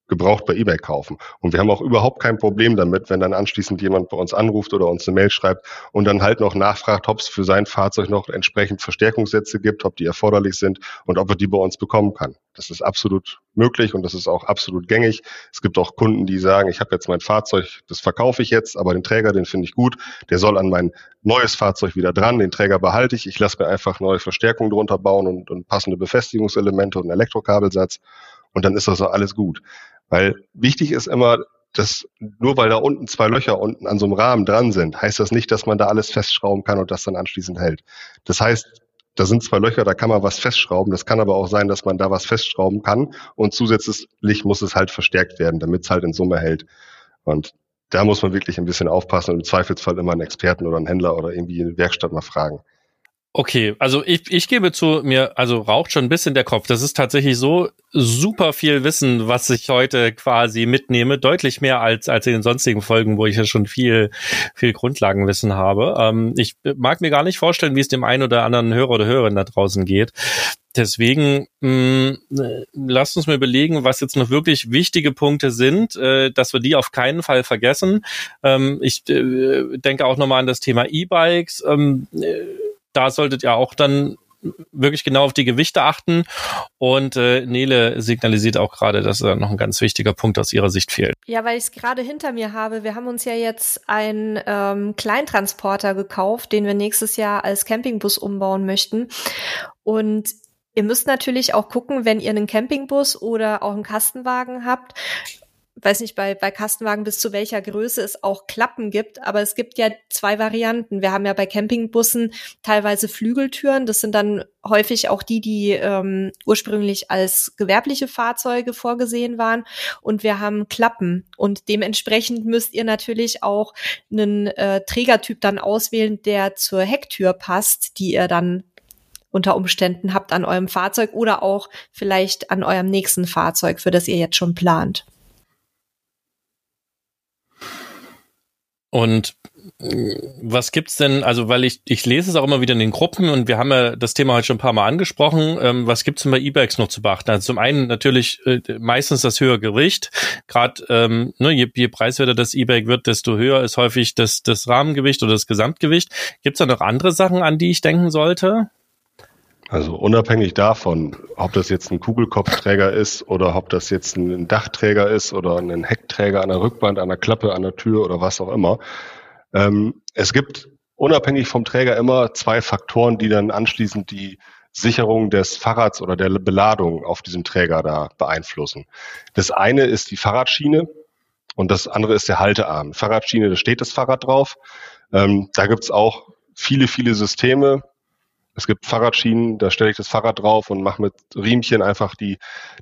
gebraucht bei eBay kaufen. Und wir haben auch überhaupt kein Problem damit, wenn dann anschließend jemand bei uns anruft oder uns eine Mail schreibt und dann halt noch nachfragt, ob es für sein Fahrzeug noch entsprechend Verstärkungssätze gibt, ob die erforderlich sind und ob er die bei uns bekommen kann. Das ist absolut möglich und das ist auch absolut gängig. Es gibt auch Kunden, die sagen, ich habe jetzt mein Fahrzeug, das verkaufe ich jetzt, aber den Träger, den finde ich gut, der soll an mein neues Fahrzeug wieder dran, den Träger behalte ich, ich lasse mir einfach neue Verstärkungen drunter bauen und, und passende Befestigungselemente und einen Elektrokabelsatz und dann ist das auch alles gut. Weil wichtig ist immer, dass nur weil da unten zwei Löcher unten an so einem Rahmen dran sind, heißt das nicht, dass man da alles festschrauben kann und das dann anschließend hält. Das heißt, da sind zwei Löcher, da kann man was festschrauben. Das kann aber auch sein, dass man da was festschrauben kann und zusätzlich muss es halt verstärkt werden, damit es halt in Summe hält. Und da muss man wirklich ein bisschen aufpassen und im Zweifelsfall immer einen Experten oder einen Händler oder irgendwie eine Werkstatt mal fragen. Okay, also ich, ich gebe zu, mir also raucht schon ein bisschen der Kopf. Das ist tatsächlich so super viel Wissen, was ich heute quasi mitnehme, deutlich mehr als als in den sonstigen Folgen, wo ich ja schon viel viel Grundlagenwissen habe. Ähm, ich mag mir gar nicht vorstellen, wie es dem einen oder anderen Hörer oder Hörerin da draußen geht. Deswegen mh, mm, lasst uns mal überlegen, was jetzt noch wirklich wichtige Punkte sind, äh, dass wir die auf keinen Fall vergessen. Ähm, ich äh, denke auch nochmal an das Thema E-Bikes. Ähm, äh, da solltet ihr auch dann wirklich genau auf die Gewichte achten. Und äh, Nele signalisiert auch gerade, dass da noch ein ganz wichtiger Punkt aus ihrer Sicht fehlt. Ja, weil ich es gerade hinter mir habe. Wir haben uns ja jetzt einen ähm, Kleintransporter gekauft, den wir nächstes Jahr als Campingbus umbauen möchten. Und Ihr müsst natürlich auch gucken, wenn ihr einen Campingbus oder auch einen Kastenwagen habt, weiß nicht, bei, bei Kastenwagen bis zu welcher Größe es auch Klappen gibt, aber es gibt ja zwei Varianten. Wir haben ja bei Campingbussen teilweise Flügeltüren, das sind dann häufig auch die, die ähm, ursprünglich als gewerbliche Fahrzeuge vorgesehen waren. Und wir haben Klappen. Und dementsprechend müsst ihr natürlich auch einen äh, Trägertyp dann auswählen, der zur Hecktür passt, die ihr dann unter Umständen habt an eurem Fahrzeug oder auch vielleicht an eurem nächsten Fahrzeug, für das ihr jetzt schon plant. Und äh, was gibt's denn, also weil ich, ich lese es auch immer wieder in den Gruppen und wir haben ja das Thema heute schon ein paar Mal angesprochen, ähm, was gibt's denn bei E-Bikes noch zu beachten? Also zum einen natürlich äh, meistens das höhere Gewicht, gerade ähm, ne, je, je preiswerter das E-Bike wird, desto höher ist häufig das, das Rahmengewicht oder das Gesamtgewicht. Gibt's da noch andere Sachen, an die ich denken sollte? Also unabhängig davon, ob das jetzt ein Kugelkopfträger ist oder ob das jetzt ein Dachträger ist oder ein Heckträger an der Rückwand, an der Klappe, an der Tür oder was auch immer. Ähm, es gibt unabhängig vom Träger immer zwei Faktoren, die dann anschließend die Sicherung des Fahrrads oder der Beladung auf diesem Träger da beeinflussen. Das eine ist die Fahrradschiene und das andere ist der Haltearm. Fahrradschiene, da steht das Fahrrad drauf. Ähm, da gibt's auch viele, viele Systeme, es gibt Fahrradschienen, da stelle ich das Fahrrad drauf und mache mit Riemchen einfach die,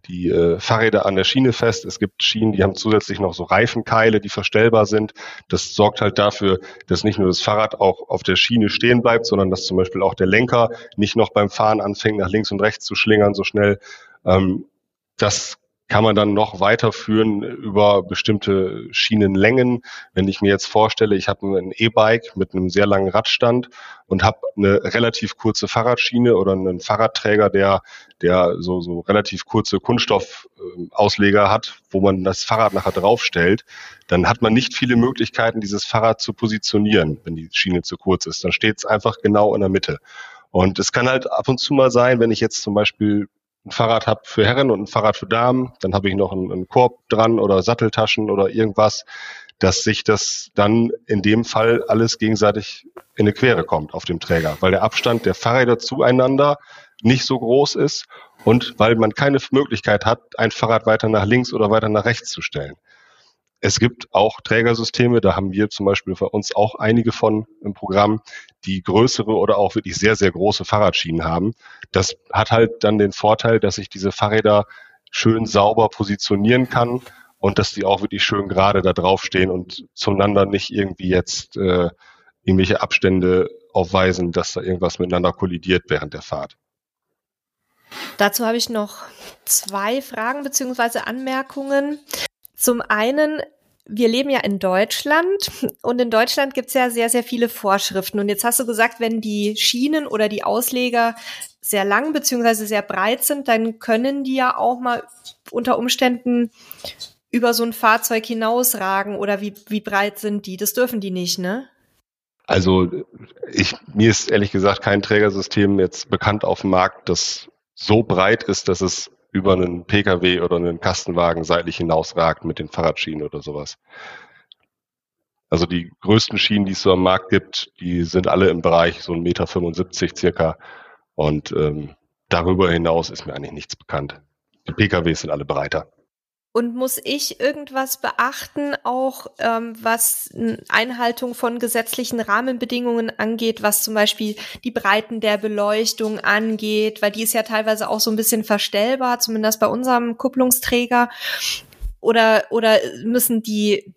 die äh, Fahrräder an der Schiene fest. Es gibt Schienen, die haben zusätzlich noch so Reifenkeile, die verstellbar sind. Das sorgt halt dafür, dass nicht nur das Fahrrad auch auf der Schiene stehen bleibt, sondern dass zum Beispiel auch der Lenker nicht noch beim Fahren anfängt, nach links und rechts zu schlingern so schnell. Ähm, das kann man dann noch weiterführen über bestimmte Schienenlängen. Wenn ich mir jetzt vorstelle, ich habe ein E-Bike mit einem sehr langen Radstand und habe eine relativ kurze Fahrradschiene oder einen Fahrradträger, der, der so, so relativ kurze Kunststoffausleger hat, wo man das Fahrrad nachher draufstellt, dann hat man nicht viele Möglichkeiten, dieses Fahrrad zu positionieren, wenn die Schiene zu kurz ist. Dann steht es einfach genau in der Mitte. Und es kann halt ab und zu mal sein, wenn ich jetzt zum Beispiel ein Fahrrad habe für Herren und ein Fahrrad für Damen, dann habe ich noch einen, einen Korb dran oder Satteltaschen oder irgendwas, dass sich das dann in dem Fall alles gegenseitig in eine Quere kommt auf dem Träger, weil der Abstand der Fahrräder zueinander nicht so groß ist und weil man keine Möglichkeit hat, ein Fahrrad weiter nach links oder weiter nach rechts zu stellen. Es gibt auch Trägersysteme, da haben wir zum Beispiel bei uns auch einige von im Programm, die größere oder auch wirklich sehr, sehr große Fahrradschienen haben. Das hat halt dann den Vorteil, dass ich diese Fahrräder schön sauber positionieren kann und dass die auch wirklich schön gerade da draufstehen und zueinander nicht irgendwie jetzt äh, irgendwelche Abstände aufweisen, dass da irgendwas miteinander kollidiert während der Fahrt. Dazu habe ich noch zwei Fragen beziehungsweise Anmerkungen. Zum einen, wir leben ja in Deutschland und in Deutschland gibt es ja sehr, sehr viele Vorschriften. Und jetzt hast du gesagt, wenn die Schienen oder die Ausleger sehr lang beziehungsweise sehr breit sind, dann können die ja auch mal unter Umständen über so ein Fahrzeug hinausragen oder wie, wie breit sind die? Das dürfen die nicht, ne? Also ich, mir ist ehrlich gesagt kein Trägersystem jetzt bekannt auf dem Markt, das so breit ist, dass es über einen Pkw oder einen Kastenwagen seitlich hinausragt mit den Fahrradschienen oder sowas. Also die größten Schienen, die es so am Markt gibt, die sind alle im Bereich so 1,75 Meter circa. Und ähm, darüber hinaus ist mir eigentlich nichts bekannt. Die PKWs sind alle breiter. Und muss ich irgendwas beachten, auch ähm, was Einhaltung von gesetzlichen Rahmenbedingungen angeht, was zum Beispiel die Breiten der Beleuchtung angeht, weil die ist ja teilweise auch so ein bisschen verstellbar, zumindest bei unserem Kupplungsträger. Oder, oder müssen die,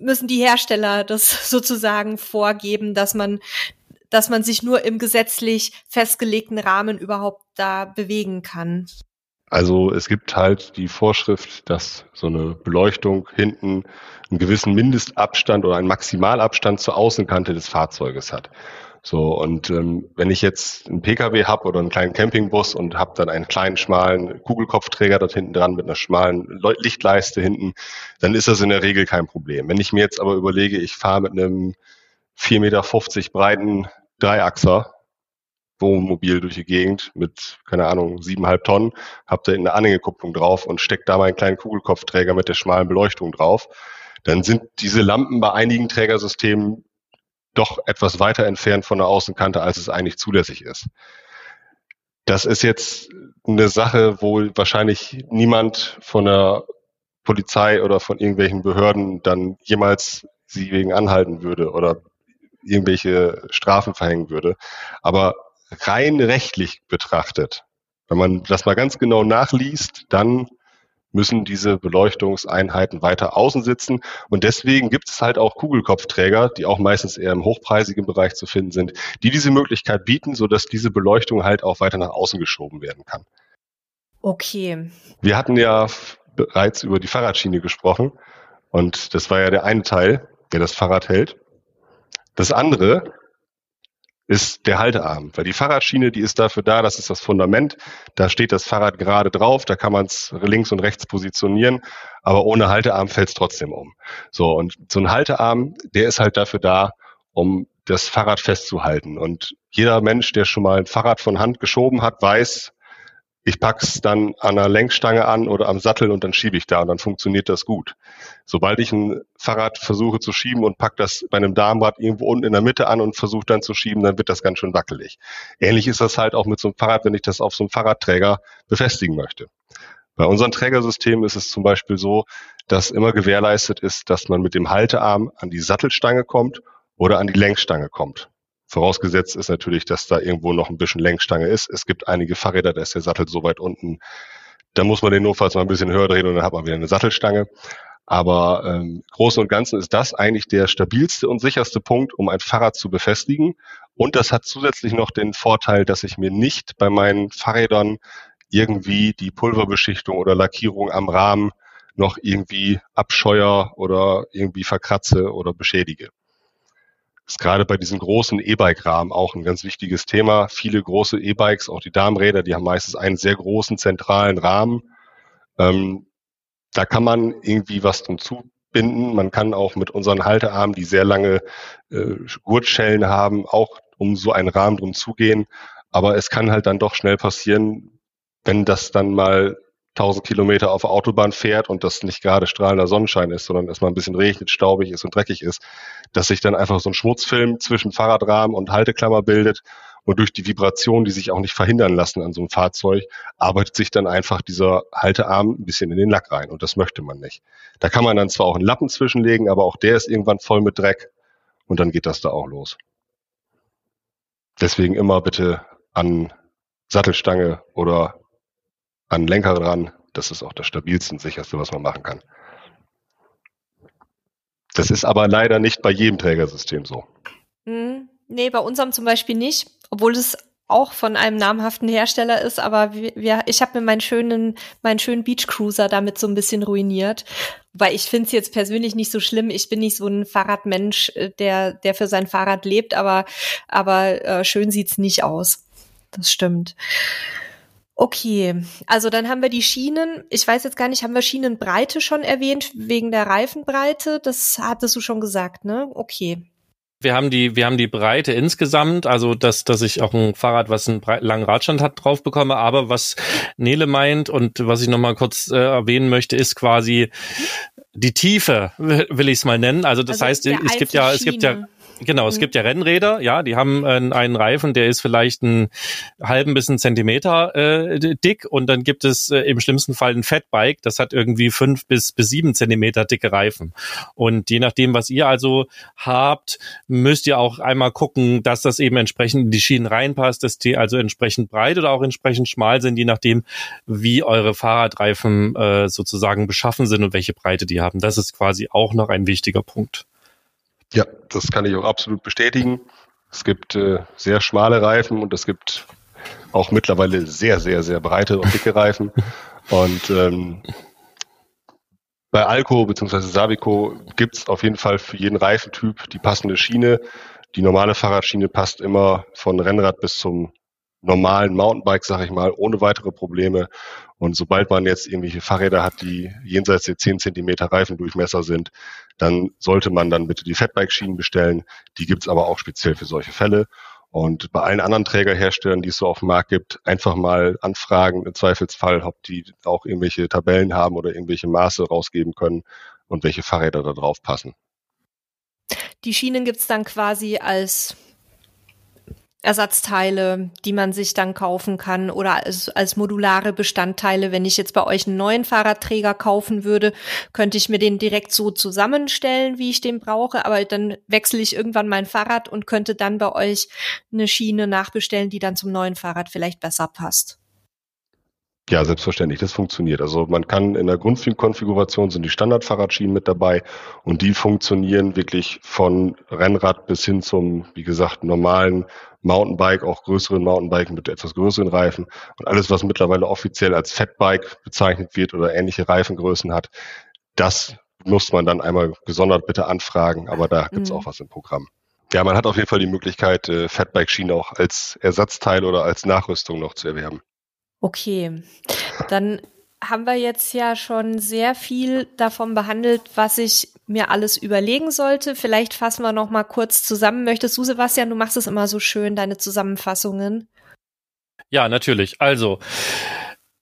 müssen die Hersteller das sozusagen vorgeben, dass man dass man sich nur im gesetzlich festgelegten Rahmen überhaupt da bewegen kann. Also es gibt halt die Vorschrift, dass so eine Beleuchtung hinten einen gewissen Mindestabstand oder einen Maximalabstand zur Außenkante des Fahrzeuges hat. So, und ähm, wenn ich jetzt einen Pkw habe oder einen kleinen Campingbus und habe dann einen kleinen, schmalen Kugelkopfträger dort hinten dran mit einer schmalen Lichtleiste hinten, dann ist das in der Regel kein Problem. Wenn ich mir jetzt aber überlege, ich fahre mit einem 4,50 Meter breiten Dreiachser Wohnmobil durch die Gegend mit, keine Ahnung, siebeneinhalb Tonnen, habe da eine Anhängekupplung drauf und stecke da meinen kleinen Kugelkopfträger mit der schmalen Beleuchtung drauf, dann sind diese Lampen bei einigen Trägersystemen doch etwas weiter entfernt von der Außenkante, als es eigentlich zulässig ist. Das ist jetzt eine Sache, wo wahrscheinlich niemand von der Polizei oder von irgendwelchen Behörden dann jemals sie wegen anhalten würde oder irgendwelche Strafen verhängen würde. Aber rein rechtlich betrachtet, wenn man das mal ganz genau nachliest, dann müssen diese Beleuchtungseinheiten weiter außen sitzen. Und deswegen gibt es halt auch Kugelkopfträger, die auch meistens eher im hochpreisigen Bereich zu finden sind, die diese Möglichkeit bieten, sodass diese Beleuchtung halt auch weiter nach außen geschoben werden kann. Okay. Wir hatten ja bereits über die Fahrradschiene gesprochen. Und das war ja der eine Teil, der das Fahrrad hält. Das andere ist der Haltearm. Weil die Fahrradschiene, die ist dafür da, das ist das Fundament. Da steht das Fahrrad gerade drauf, da kann man es links und rechts positionieren, aber ohne Haltearm fällt es trotzdem um. So, und so ein Haltearm, der ist halt dafür da, um das Fahrrad festzuhalten. Und jeder Mensch, der schon mal ein Fahrrad von Hand geschoben hat, weiß, ich pack's dann an der Lenkstange an oder am Sattel und dann schiebe ich da und dann funktioniert das gut. Sobald ich ein Fahrrad versuche zu schieben und pack das bei einem Darmrad irgendwo unten in der Mitte an und versuche dann zu schieben, dann wird das ganz schön wackelig. Ähnlich ist das halt auch mit so einem Fahrrad, wenn ich das auf so einem Fahrradträger befestigen möchte. Bei unseren Trägersystemen ist es zum Beispiel so, dass immer gewährleistet ist, dass man mit dem Haltearm an die Sattelstange kommt oder an die Lenkstange kommt. Vorausgesetzt ist natürlich, dass da irgendwo noch ein bisschen Lenkstange ist. Es gibt einige Fahrräder, da ist der Sattel so weit unten. Da muss man den notfalls mal ein bisschen höher drehen und dann hat man wieder eine Sattelstange. Aber ähm, Großen und Ganzen ist das eigentlich der stabilste und sicherste Punkt, um ein Fahrrad zu befestigen. Und das hat zusätzlich noch den Vorteil, dass ich mir nicht bei meinen Fahrrädern irgendwie die Pulverbeschichtung oder Lackierung am Rahmen noch irgendwie abscheuer oder irgendwie verkratze oder beschädige ist gerade bei diesen großen E-Bike-Rahmen auch ein ganz wichtiges Thema. Viele große E-Bikes, auch die Darmräder, die haben meistens einen sehr großen zentralen Rahmen. Ähm, da kann man irgendwie was drum zubinden. Man kann auch mit unseren Haltearmen, die sehr lange äh, Gurtschellen haben, auch um so einen Rahmen drum zugehen. Aber es kann halt dann doch schnell passieren, wenn das dann mal 1000 Kilometer auf der Autobahn fährt und das nicht gerade strahlender Sonnenschein ist, sondern es mal ein bisschen regnet, staubig ist und dreckig ist, dass sich dann einfach so ein Schmutzfilm zwischen Fahrradrahmen und Halteklammer bildet und durch die Vibration, die sich auch nicht verhindern lassen an so einem Fahrzeug, arbeitet sich dann einfach dieser Haltearm ein bisschen in den Lack rein und das möchte man nicht. Da kann man dann zwar auch einen Lappen zwischenlegen, aber auch der ist irgendwann voll mit Dreck und dann geht das da auch los. Deswegen immer bitte an Sattelstange oder an Lenker dran. Das ist auch das stabilste und sicherste, was man machen kann. Das ist aber leider nicht bei jedem Trägersystem so. Hm, nee, bei unserem zum Beispiel nicht, obwohl es auch von einem namhaften Hersteller ist, aber wir, ich habe mir meinen schönen, meinen schönen Beach Cruiser damit so ein bisschen ruiniert. Weil ich finde es jetzt persönlich nicht so schlimm. Ich bin nicht so ein Fahrradmensch, äh, der, der für sein Fahrrad lebt, aber, aber äh, schön sieht's nicht aus. Das stimmt. Okay, also dann haben wir die Schienen. Ich weiß jetzt gar nicht, haben wir Schienenbreite schon erwähnt wegen der Reifenbreite? Das hattest du schon gesagt, ne? Okay. Wir haben die, wir haben die Breite insgesamt, also dass, dass ich auch ein Fahrrad, was einen langen Radstand hat, drauf bekomme. Aber was Nele meint und was ich nochmal kurz äh, erwähnen möchte, ist quasi die Tiefe, will ich es mal nennen. Also das also heißt, es gibt ja, es gibt ja Genau, es gibt ja Rennräder, ja, die haben äh, einen Reifen, der ist vielleicht einen halben bis einen Zentimeter äh, dick und dann gibt es äh, im schlimmsten Fall ein Fatbike, das hat irgendwie fünf bis, bis sieben Zentimeter dicke Reifen. Und je nachdem, was ihr also habt, müsst ihr auch einmal gucken, dass das eben entsprechend in die Schienen reinpasst, dass die also entsprechend breit oder auch entsprechend schmal sind, je nachdem, wie eure Fahrradreifen äh, sozusagen beschaffen sind und welche Breite die haben. Das ist quasi auch noch ein wichtiger Punkt. Ja, das kann ich auch absolut bestätigen. Es gibt äh, sehr schmale Reifen und es gibt auch mittlerweile sehr, sehr, sehr breite und dicke Reifen. Und ähm, bei Alco bzw. Savico gibt's auf jeden Fall für jeden Reifentyp die passende Schiene. Die normale Fahrradschiene passt immer von Rennrad bis zum normalen Mountainbike, sage ich mal, ohne weitere Probleme. Und sobald man jetzt irgendwelche Fahrräder hat, die jenseits der 10 Zentimeter Reifendurchmesser sind, dann sollte man dann bitte die Fatbike-Schienen bestellen. Die gibt's aber auch speziell für solche Fälle. Und bei allen anderen Trägerherstellern, die es so auf dem Markt gibt, einfach mal anfragen, im Zweifelsfall, ob die auch irgendwelche Tabellen haben oder irgendwelche Maße rausgeben können und welche Fahrräder da drauf passen. Die Schienen gibt's dann quasi als Ersatzteile, die man sich dann kaufen kann oder als, als modulare Bestandteile. Wenn ich jetzt bei euch einen neuen Fahrradträger kaufen würde, könnte ich mir den direkt so zusammenstellen, wie ich den brauche, aber dann wechsle ich irgendwann mein Fahrrad und könnte dann bei euch eine Schiene nachbestellen, die dann zum neuen Fahrrad vielleicht besser passt. Ja, selbstverständlich, das funktioniert. Also man kann in der Grundkonfiguration sind die Standardfahrradschienen mit dabei und die funktionieren wirklich von Rennrad bis hin zum, wie gesagt, normalen Mountainbike, auch größeren Mountainbike mit etwas größeren Reifen und alles, was mittlerweile offiziell als Fatbike bezeichnet wird oder ähnliche Reifengrößen hat, das muss man dann einmal gesondert bitte anfragen, aber da gibt's mhm. auch was im Programm. Ja, man hat auf jeden Fall die Möglichkeit, äh, Fatbike-Schienen auch als Ersatzteil oder als Nachrüstung noch zu erwerben. Okay, dann haben wir jetzt ja schon sehr viel davon behandelt, was ich mir alles überlegen sollte. Vielleicht fassen wir noch mal kurz zusammen. Möchtest du, Sebastian, du machst es immer so schön, deine Zusammenfassungen. Ja, natürlich. Also,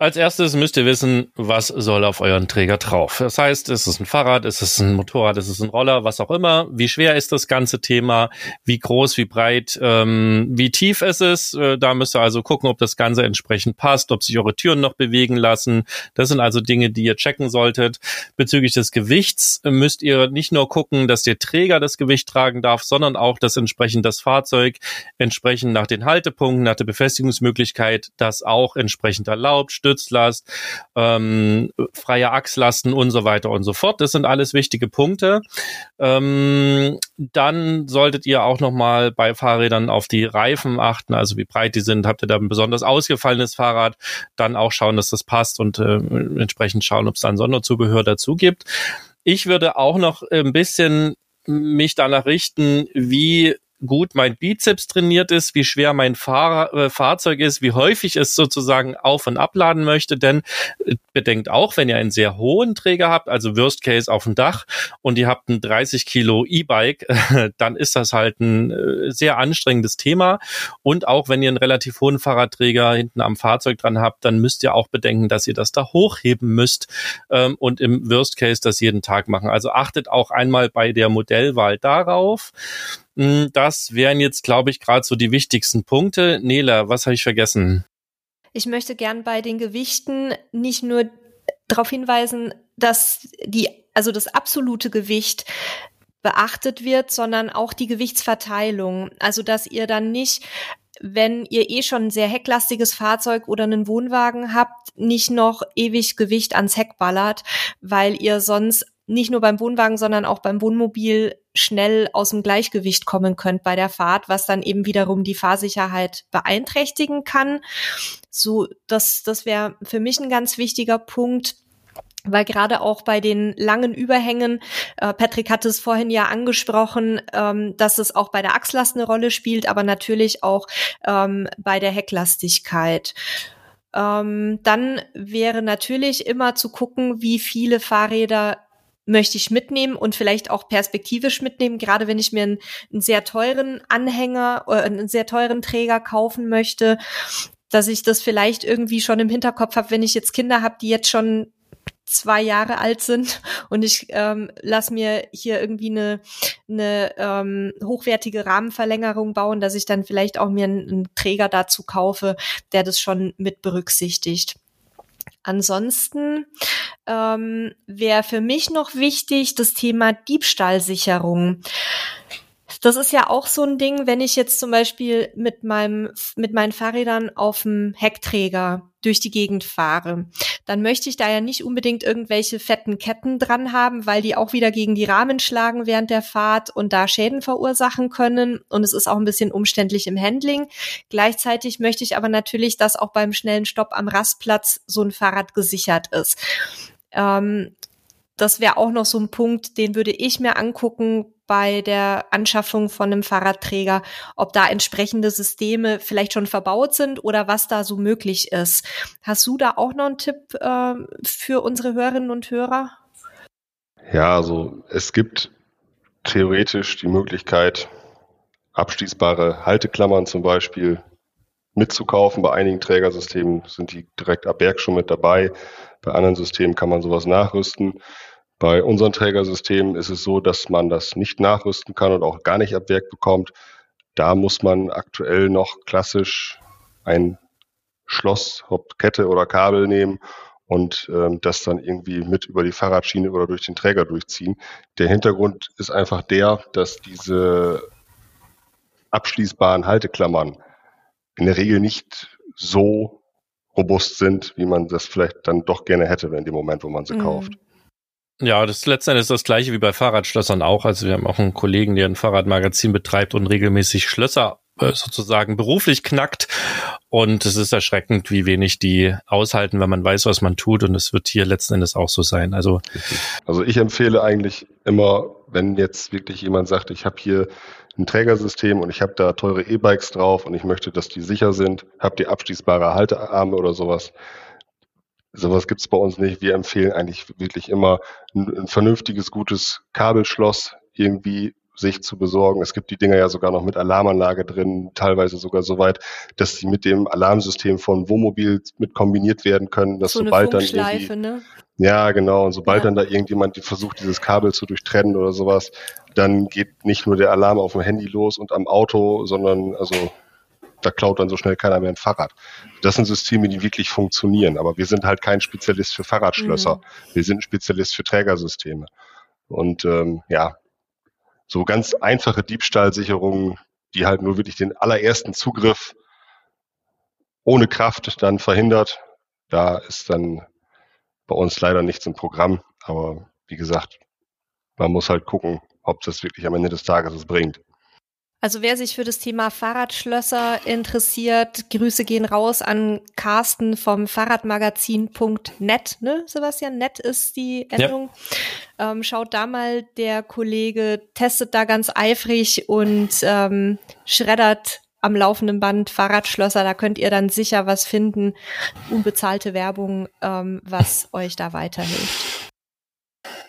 als erstes müsst ihr wissen, was soll auf euren Träger drauf. Das heißt, ist es ein Fahrrad, ist es ein Motorrad, ist es ein Roller, was auch immer. Wie schwer ist das ganze Thema? Wie groß, wie breit, ähm, wie tief ist es? Äh, da müsst ihr also gucken, ob das Ganze entsprechend passt, ob sich eure Türen noch bewegen lassen. Das sind also Dinge, die ihr checken solltet. Bezüglich des Gewichts müsst ihr nicht nur gucken, dass der Träger das Gewicht tragen darf, sondern auch, dass entsprechend das Fahrzeug entsprechend nach den Haltepunkten, nach der Befestigungsmöglichkeit das auch entsprechend erlaubt Stützlast, ähm, freie Achslasten und so weiter und so fort. Das sind alles wichtige Punkte. Ähm, dann solltet ihr auch nochmal bei Fahrrädern auf die Reifen achten, also wie breit die sind. Habt ihr da ein besonders ausgefallenes Fahrrad, dann auch schauen, dass das passt und äh, entsprechend schauen, ob es da ein Sonderzubehör dazu gibt. Ich würde auch noch ein bisschen mich danach richten, wie gut mein Bizeps trainiert ist, wie schwer mein Fahr äh, Fahrzeug ist, wie häufig es sozusagen auf- und abladen möchte. Denn äh, bedenkt auch, wenn ihr einen sehr hohen Träger habt, also Worst Case auf dem Dach und ihr habt ein 30 Kilo E-Bike, äh, dann ist das halt ein äh, sehr anstrengendes Thema. Und auch wenn ihr einen relativ hohen Fahrradträger hinten am Fahrzeug dran habt, dann müsst ihr auch bedenken, dass ihr das da hochheben müsst ähm, und im Worst Case das jeden Tag machen. Also achtet auch einmal bei der Modellwahl darauf. Hm, das wären jetzt, glaube ich, gerade so die wichtigsten Punkte. Nela, was habe ich vergessen? Ich möchte gern bei den Gewichten nicht nur darauf hinweisen, dass die, also das absolute Gewicht beachtet wird, sondern auch die Gewichtsverteilung. Also, dass ihr dann nicht wenn ihr eh schon ein sehr hecklastiges Fahrzeug oder einen Wohnwagen habt, nicht noch ewig Gewicht ans Heck ballert, weil ihr sonst nicht nur beim Wohnwagen, sondern auch beim Wohnmobil schnell aus dem Gleichgewicht kommen könnt bei der Fahrt, was dann eben wiederum die Fahrsicherheit beeinträchtigen kann. So, das, das wäre für mich ein ganz wichtiger Punkt weil gerade auch bei den langen Überhängen, äh, Patrick hat es vorhin ja angesprochen, ähm, dass es auch bei der Achslast eine Rolle spielt, aber natürlich auch ähm, bei der Hecklastigkeit. Ähm, dann wäre natürlich immer zu gucken, wie viele Fahrräder möchte ich mitnehmen und vielleicht auch perspektivisch mitnehmen, gerade wenn ich mir einen, einen sehr teuren Anhänger äh, einen sehr teuren Träger kaufen möchte, dass ich das vielleicht irgendwie schon im Hinterkopf habe, wenn ich jetzt Kinder habe, die jetzt schon zwei Jahre alt sind und ich ähm, lass mir hier irgendwie eine, eine ähm, hochwertige Rahmenverlängerung bauen, dass ich dann vielleicht auch mir einen, einen Träger dazu kaufe, der das schon mit berücksichtigt. Ansonsten ähm, wäre für mich noch wichtig das Thema Diebstahlsicherung. Das ist ja auch so ein Ding, wenn ich jetzt zum Beispiel mit meinem, mit meinen Fahrrädern auf dem Heckträger durch die Gegend fahre, dann möchte ich da ja nicht unbedingt irgendwelche fetten Ketten dran haben, weil die auch wieder gegen die Rahmen schlagen während der Fahrt und da Schäden verursachen können. Und es ist auch ein bisschen umständlich im Handling. Gleichzeitig möchte ich aber natürlich, dass auch beim schnellen Stopp am Rastplatz so ein Fahrrad gesichert ist. Ähm, das wäre auch noch so ein Punkt, den würde ich mir angucken, bei der Anschaffung von einem Fahrradträger, ob da entsprechende Systeme vielleicht schon verbaut sind oder was da so möglich ist. Hast du da auch noch einen Tipp äh, für unsere Hörerinnen und Hörer? Ja, also es gibt theoretisch die Möglichkeit, abschließbare Halteklammern zum Beispiel mitzukaufen. Bei einigen Trägersystemen sind die direkt ab Berg schon mit dabei. Bei anderen Systemen kann man sowas nachrüsten. Bei unseren Trägersystemen ist es so, dass man das nicht nachrüsten kann und auch gar nicht ab Werk bekommt. Da muss man aktuell noch klassisch ein Schloss, Hauptkette oder Kabel nehmen und ähm, das dann irgendwie mit über die Fahrradschiene oder durch den Träger durchziehen. Der Hintergrund ist einfach der, dass diese abschließbaren Halteklammern in der Regel nicht so robust sind, wie man das vielleicht dann doch gerne hätte in dem Moment, wo man sie mhm. kauft. Ja, das letzte ist das gleiche wie bei Fahrradschlössern auch. Also wir haben auch einen Kollegen, der ein Fahrradmagazin betreibt und regelmäßig Schlösser äh, sozusagen beruflich knackt. Und es ist erschreckend, wie wenig die aushalten, wenn man weiß, was man tut. Und es wird hier letzten Endes auch so sein. Also, also ich empfehle eigentlich immer, wenn jetzt wirklich jemand sagt, ich habe hier ein Trägersystem und ich habe da teure E-Bikes drauf und ich möchte, dass die sicher sind, habt ihr abschließbare Haltearme oder sowas, Sowas gibt es bei uns nicht. Wir empfehlen eigentlich wirklich immer ein, ein, vernünftiges, gutes Kabelschloss irgendwie sich zu besorgen. Es gibt die Dinger ja sogar noch mit Alarmanlage drin, teilweise sogar so weit, dass sie mit dem Alarmsystem von Wohnmobil mit kombiniert werden können, dass so sobald dann irgendwie, ne? ja genau und sobald ja. dann da irgendjemand versucht, dieses Kabel zu durchtrennen oder sowas, dann geht nicht nur der Alarm auf dem Handy los und am Auto, sondern also da klaut dann so schnell keiner mehr ein Fahrrad. Das sind Systeme, die wirklich funktionieren, aber wir sind halt kein Spezialist für Fahrradschlösser. Mhm. Wir sind ein Spezialist für Trägersysteme. Und ähm, ja, so ganz einfache Diebstahlsicherungen, die halt nur wirklich den allerersten Zugriff ohne Kraft dann verhindert, da ist dann bei uns leider nichts im Programm. Aber wie gesagt, man muss halt gucken, ob das wirklich am Ende des Tages es bringt. Also wer sich für das Thema Fahrradschlösser interessiert, Grüße gehen raus an Carsten vom Fahrradmagazin.net, ne, Sebastian? Net ist die Endung. Ja. Ähm, schaut da mal, der Kollege testet da ganz eifrig und ähm, schreddert am laufenden Band Fahrradschlösser. Da könnt ihr dann sicher was finden, unbezahlte Werbung, ähm, was euch da weiterhilft.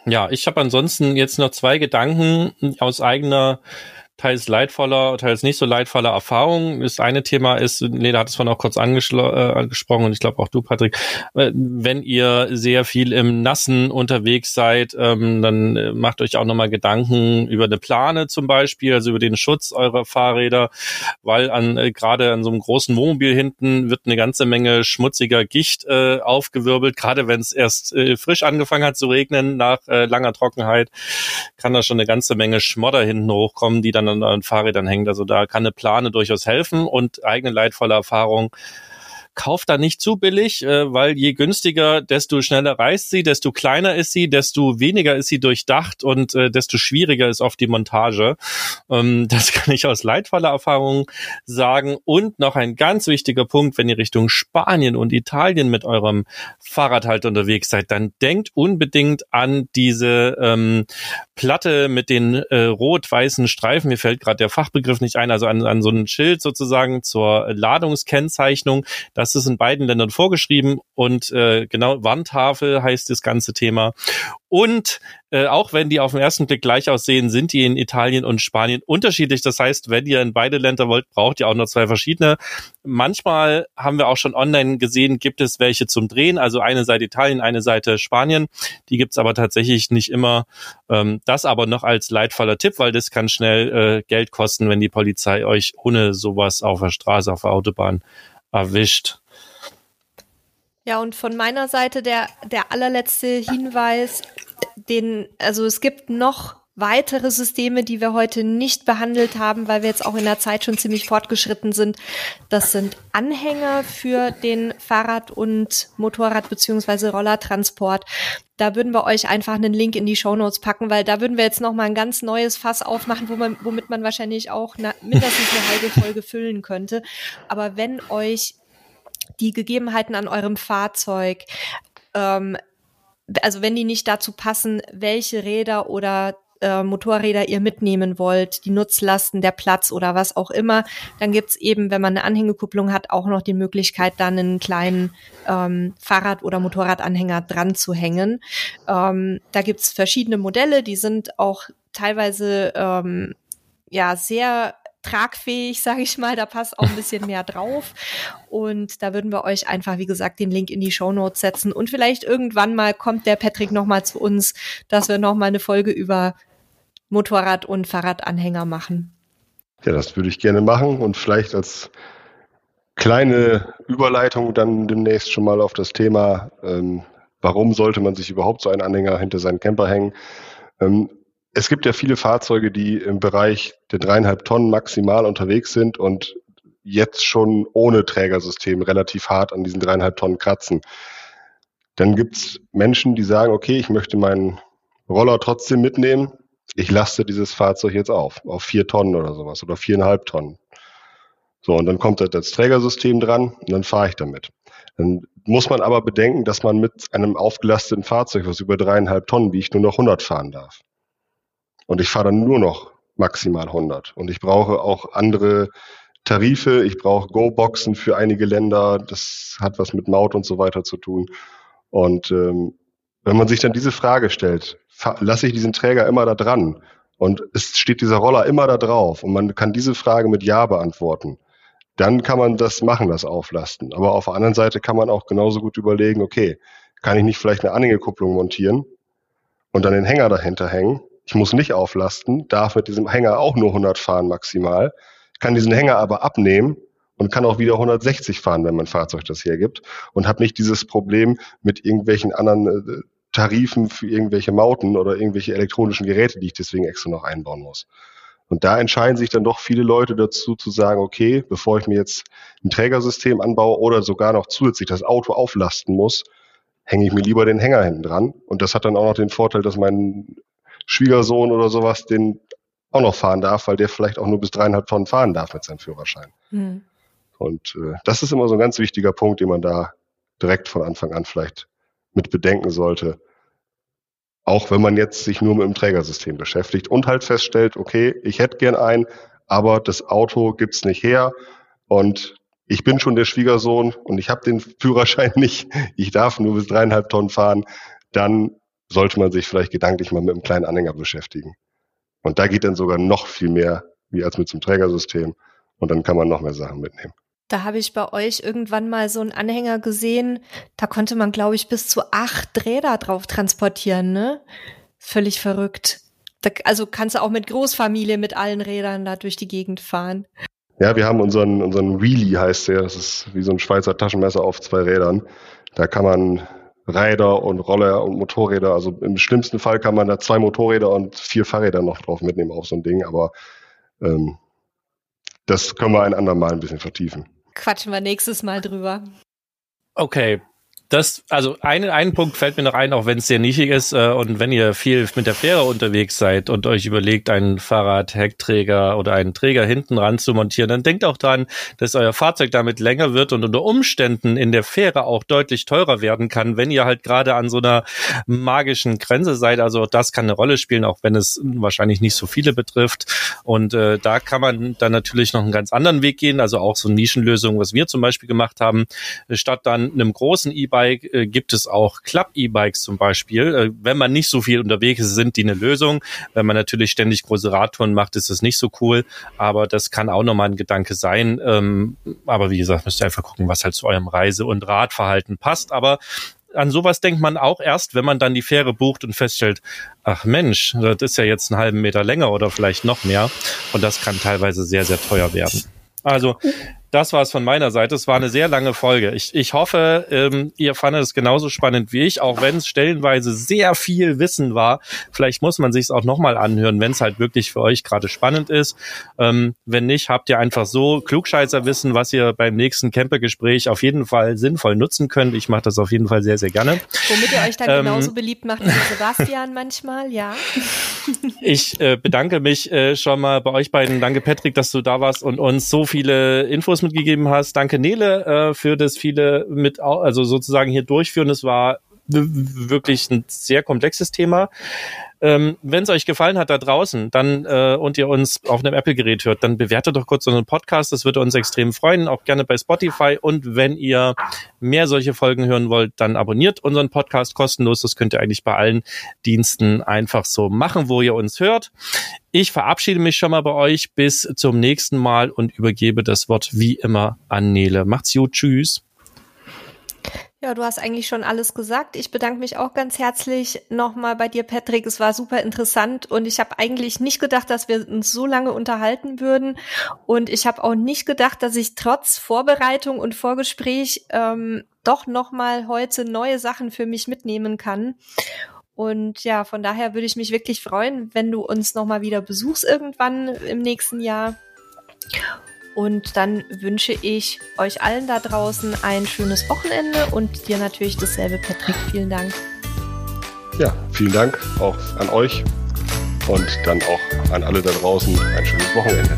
Ja, ich habe ansonsten jetzt noch zwei Gedanken aus eigener teils leidvoller, teils nicht so leidvoller Erfahrungen. Das eine Thema ist, Leda hat es vorhin auch kurz äh, angesprochen und ich glaube auch du, Patrick, äh, wenn ihr sehr viel im Nassen unterwegs seid, ähm, dann äh, macht euch auch nochmal Gedanken über eine Plane zum Beispiel, also über den Schutz eurer Fahrräder, weil an gerade an so einem großen Wohnmobil hinten wird eine ganze Menge schmutziger Gicht aufgewirbelt, gerade wenn es erst frisch angefangen hat zu regnen nach langer Trockenheit, kann da schon eine ganze Menge Schmodder hinten hochkommen, die dann an Fahrrädern hängt. Also da kann eine Plane durchaus helfen und eigene leidvolle Erfahrung kauft da nicht zu billig, äh, weil je günstiger, desto schneller reist sie, desto kleiner ist sie, desto weniger ist sie durchdacht und äh, desto schwieriger ist oft die Montage. Ähm, das kann ich aus leidvoller Erfahrung sagen. Und noch ein ganz wichtiger Punkt, wenn ihr Richtung Spanien und Italien mit eurem Fahrrad halt unterwegs seid, dann denkt unbedingt an diese ähm, Platte mit den äh, rot-weißen Streifen. Mir fällt gerade der Fachbegriff nicht ein, also an, an so ein Schild sozusagen zur Ladungskennzeichnung. Das das ist in beiden Ländern vorgeschrieben und äh, genau Wandtafel heißt das ganze Thema. Und äh, auch wenn die auf den ersten Blick gleich aussehen, sind die in Italien und Spanien unterschiedlich. Das heißt, wenn ihr in beide Länder wollt, braucht ihr auch noch zwei verschiedene. Manchmal haben wir auch schon online gesehen, gibt es welche zum Drehen, also eine Seite Italien, eine Seite Spanien. Die gibt's aber tatsächlich nicht immer. Ähm, das aber noch als leidvoller Tipp, weil das kann schnell äh, Geld kosten, wenn die Polizei euch ohne sowas auf der Straße, auf der Autobahn erwischt. Ja, und von meiner Seite der, der allerletzte Hinweis, den, also es gibt noch weitere Systeme, die wir heute nicht behandelt haben, weil wir jetzt auch in der Zeit schon ziemlich fortgeschritten sind. Das sind Anhänger für den Fahrrad- und Motorrad- beziehungsweise Rollertransport. Da würden wir euch einfach einen Link in die Show Notes packen, weil da würden wir jetzt noch mal ein ganz neues Fass aufmachen, wo man, womit man wahrscheinlich auch na, mindestens eine halbe Folge füllen könnte. Aber wenn euch die Gegebenheiten an eurem Fahrzeug ähm, also wenn die nicht dazu passen, welche Räder oder äh, Motorräder ihr mitnehmen wollt, die Nutzlasten, der Platz oder was auch immer, dann gibt's eben, wenn man eine Anhängekupplung hat, auch noch die Möglichkeit, dann einen kleinen ähm, Fahrrad- oder Motorradanhänger dran zu hängen. Ähm, da gibt's verschiedene Modelle, die sind auch teilweise ähm, ja sehr tragfähig, sage ich mal. Da passt auch ein bisschen mehr drauf. Und da würden wir euch einfach, wie gesagt, den Link in die Show setzen. Und vielleicht irgendwann mal kommt der Patrick noch mal zu uns, dass wir noch mal eine Folge über Motorrad- und Fahrradanhänger machen. Ja, das würde ich gerne machen und vielleicht als kleine Überleitung dann demnächst schon mal auf das Thema, ähm, warum sollte man sich überhaupt so einen Anhänger hinter seinen Camper hängen. Ähm, es gibt ja viele Fahrzeuge, die im Bereich der dreieinhalb Tonnen maximal unterwegs sind und jetzt schon ohne Trägersystem relativ hart an diesen dreieinhalb Tonnen kratzen. Dann gibt's Menschen, die sagen, okay, ich möchte meinen Roller trotzdem mitnehmen, ich laste dieses Fahrzeug jetzt auf, auf vier Tonnen oder sowas oder viereinhalb Tonnen. So, und dann kommt das Trägersystem dran und dann fahre ich damit. Dann muss man aber bedenken, dass man mit einem aufgelasteten Fahrzeug, was über dreieinhalb Tonnen wiegt, nur noch 100 fahren darf. Und ich fahre dann nur noch maximal 100. Und ich brauche auch andere Tarife. Ich brauche Go-Boxen für einige Länder. Das hat was mit Maut und so weiter zu tun. Und ähm, wenn man sich dann diese Frage stellt, lasse ich diesen Träger immer da dran und es steht dieser Roller immer da drauf und man kann diese Frage mit Ja beantworten, dann kann man das machen, das Auflasten. Aber auf der anderen Seite kann man auch genauso gut überlegen, okay, kann ich nicht vielleicht eine Anhängekupplung montieren und dann den Hänger dahinter hängen? Ich muss nicht auflasten, darf mit diesem Hänger auch nur 100 fahren maximal, kann diesen Hänger aber abnehmen und kann auch wieder 160 fahren, wenn mein Fahrzeug das hergibt und habe nicht dieses Problem mit irgendwelchen anderen äh, Tarifen für irgendwelche Mauten oder irgendwelche elektronischen Geräte, die ich deswegen extra noch einbauen muss. Und da entscheiden sich dann doch viele Leute dazu zu sagen, okay, bevor ich mir jetzt ein Trägersystem anbaue oder sogar noch zusätzlich das Auto auflasten muss, hänge ich mir lieber den Hänger hinten dran. Und das hat dann auch noch den Vorteil, dass mein Schwiegersohn oder sowas den auch noch fahren darf, weil der vielleicht auch nur bis dreieinhalb Tonnen fahren darf mit seinem Führerschein. Mhm. Und äh, das ist immer so ein ganz wichtiger Punkt, den man da direkt von Anfang an vielleicht mit bedenken sollte. Auch wenn man jetzt sich nur mit dem Trägersystem beschäftigt und halt feststellt, okay, ich hätte gern einen, aber das Auto gibt's nicht her und ich bin schon der Schwiegersohn und ich habe den Führerschein nicht, ich darf nur bis dreieinhalb Tonnen fahren, dann sollte man sich vielleicht gedanklich mal mit einem kleinen Anhänger beschäftigen. Und da geht dann sogar noch viel mehr wie als mit dem Trägersystem und dann kann man noch mehr Sachen mitnehmen. Da habe ich bei euch irgendwann mal so einen Anhänger gesehen. Da konnte man, glaube ich, bis zu acht Räder drauf transportieren, ne? Völlig verrückt. Da, also kannst du auch mit Großfamilie mit allen Rädern da durch die Gegend fahren. Ja, wir haben unseren, unseren Wheelie heißt der. Das ist wie so ein Schweizer Taschenmesser auf zwei Rädern. Da kann man Räder und Roller und Motorräder, also im schlimmsten Fall kann man da zwei Motorräder und vier Fahrräder noch drauf mitnehmen auf so ein Ding, aber ähm, das können wir ein andermal ein bisschen vertiefen quatschen wir nächstes Mal drüber. Okay, das, also einen, einen Punkt fällt mir noch ein, auch wenn es sehr nischig ist äh, und wenn ihr viel mit der Fähre unterwegs seid und euch überlegt, einen Fahrrad-Heckträger oder einen Träger hinten ran zu montieren, dann denkt auch dran, dass euer Fahrzeug damit länger wird und unter Umständen in der Fähre auch deutlich teurer werden kann, wenn ihr halt gerade an so einer magischen Grenze seid. Also das kann eine Rolle spielen, auch wenn es wahrscheinlich nicht so viele betrifft. Und äh, da kann man dann natürlich noch einen ganz anderen Weg gehen, also auch so Nischenlösungen, was wir zum Beispiel gemacht haben, statt dann einem großen E-Bike E-Bike äh, gibt es auch Club-E-Bikes zum Beispiel. Äh, wenn man nicht so viel unterwegs ist, sind die eine Lösung. Wenn man natürlich ständig große Radtouren macht, ist es nicht so cool. Aber das kann auch nochmal ein Gedanke sein. Ähm, aber wie gesagt, müsst ihr einfach gucken, was halt zu eurem Reise- und Radverhalten passt. Aber an sowas denkt man auch erst, wenn man dann die Fähre bucht und feststellt, ach Mensch, das ist ja jetzt einen halben Meter länger oder vielleicht noch mehr. Und das kann teilweise sehr, sehr teuer werden. Also das war es von meiner Seite. Es war eine sehr lange Folge. Ich, ich hoffe, ähm, ihr fandet es genauso spannend wie ich, auch wenn es stellenweise sehr viel Wissen war. Vielleicht muss man sich es auch nochmal anhören, wenn es halt wirklich für euch gerade spannend ist. Ähm, wenn nicht, habt ihr einfach so Klugscheißerwissen, was ihr beim nächsten Campergespräch auf jeden Fall sinnvoll nutzen könnt. Ich mache das auf jeden Fall sehr, sehr gerne. Womit ihr euch dann ähm, genauso beliebt macht wie Sebastian manchmal, ja. ich äh, bedanke mich äh, schon mal bei euch beiden. Danke, Patrick, dass du da warst und uns so viele Infos mitgegeben hast. Danke, Nele, äh, für das viele mit, also sozusagen hier durchführen. Es war wirklich ein sehr komplexes Thema. Ähm, Wenn es euch gefallen hat da draußen, dann äh, und ihr uns auf einem Apple-Gerät hört, dann bewertet doch kurz unseren Podcast. Das würde uns extrem freuen. Auch gerne bei Spotify. Und wenn ihr mehr solche Folgen hören wollt, dann abonniert unseren Podcast kostenlos. Das könnt ihr eigentlich bei allen Diensten einfach so machen, wo ihr uns hört. Ich verabschiede mich schon mal bei euch. Bis zum nächsten Mal und übergebe das Wort wie immer an Nele. Macht's gut. Tschüss. Ja, du hast eigentlich schon alles gesagt. Ich bedanke mich auch ganz herzlich nochmal bei dir, Patrick. Es war super interessant und ich habe eigentlich nicht gedacht, dass wir uns so lange unterhalten würden. Und ich habe auch nicht gedacht, dass ich trotz Vorbereitung und Vorgespräch ähm, doch nochmal heute neue Sachen für mich mitnehmen kann. Und ja, von daher würde ich mich wirklich freuen, wenn du uns nochmal wieder besuchst irgendwann im nächsten Jahr. Und dann wünsche ich euch allen da draußen ein schönes Wochenende und dir natürlich dasselbe, Patrick. Vielen Dank. Ja, vielen Dank auch an euch und dann auch an alle da draußen ein schönes Wochenende.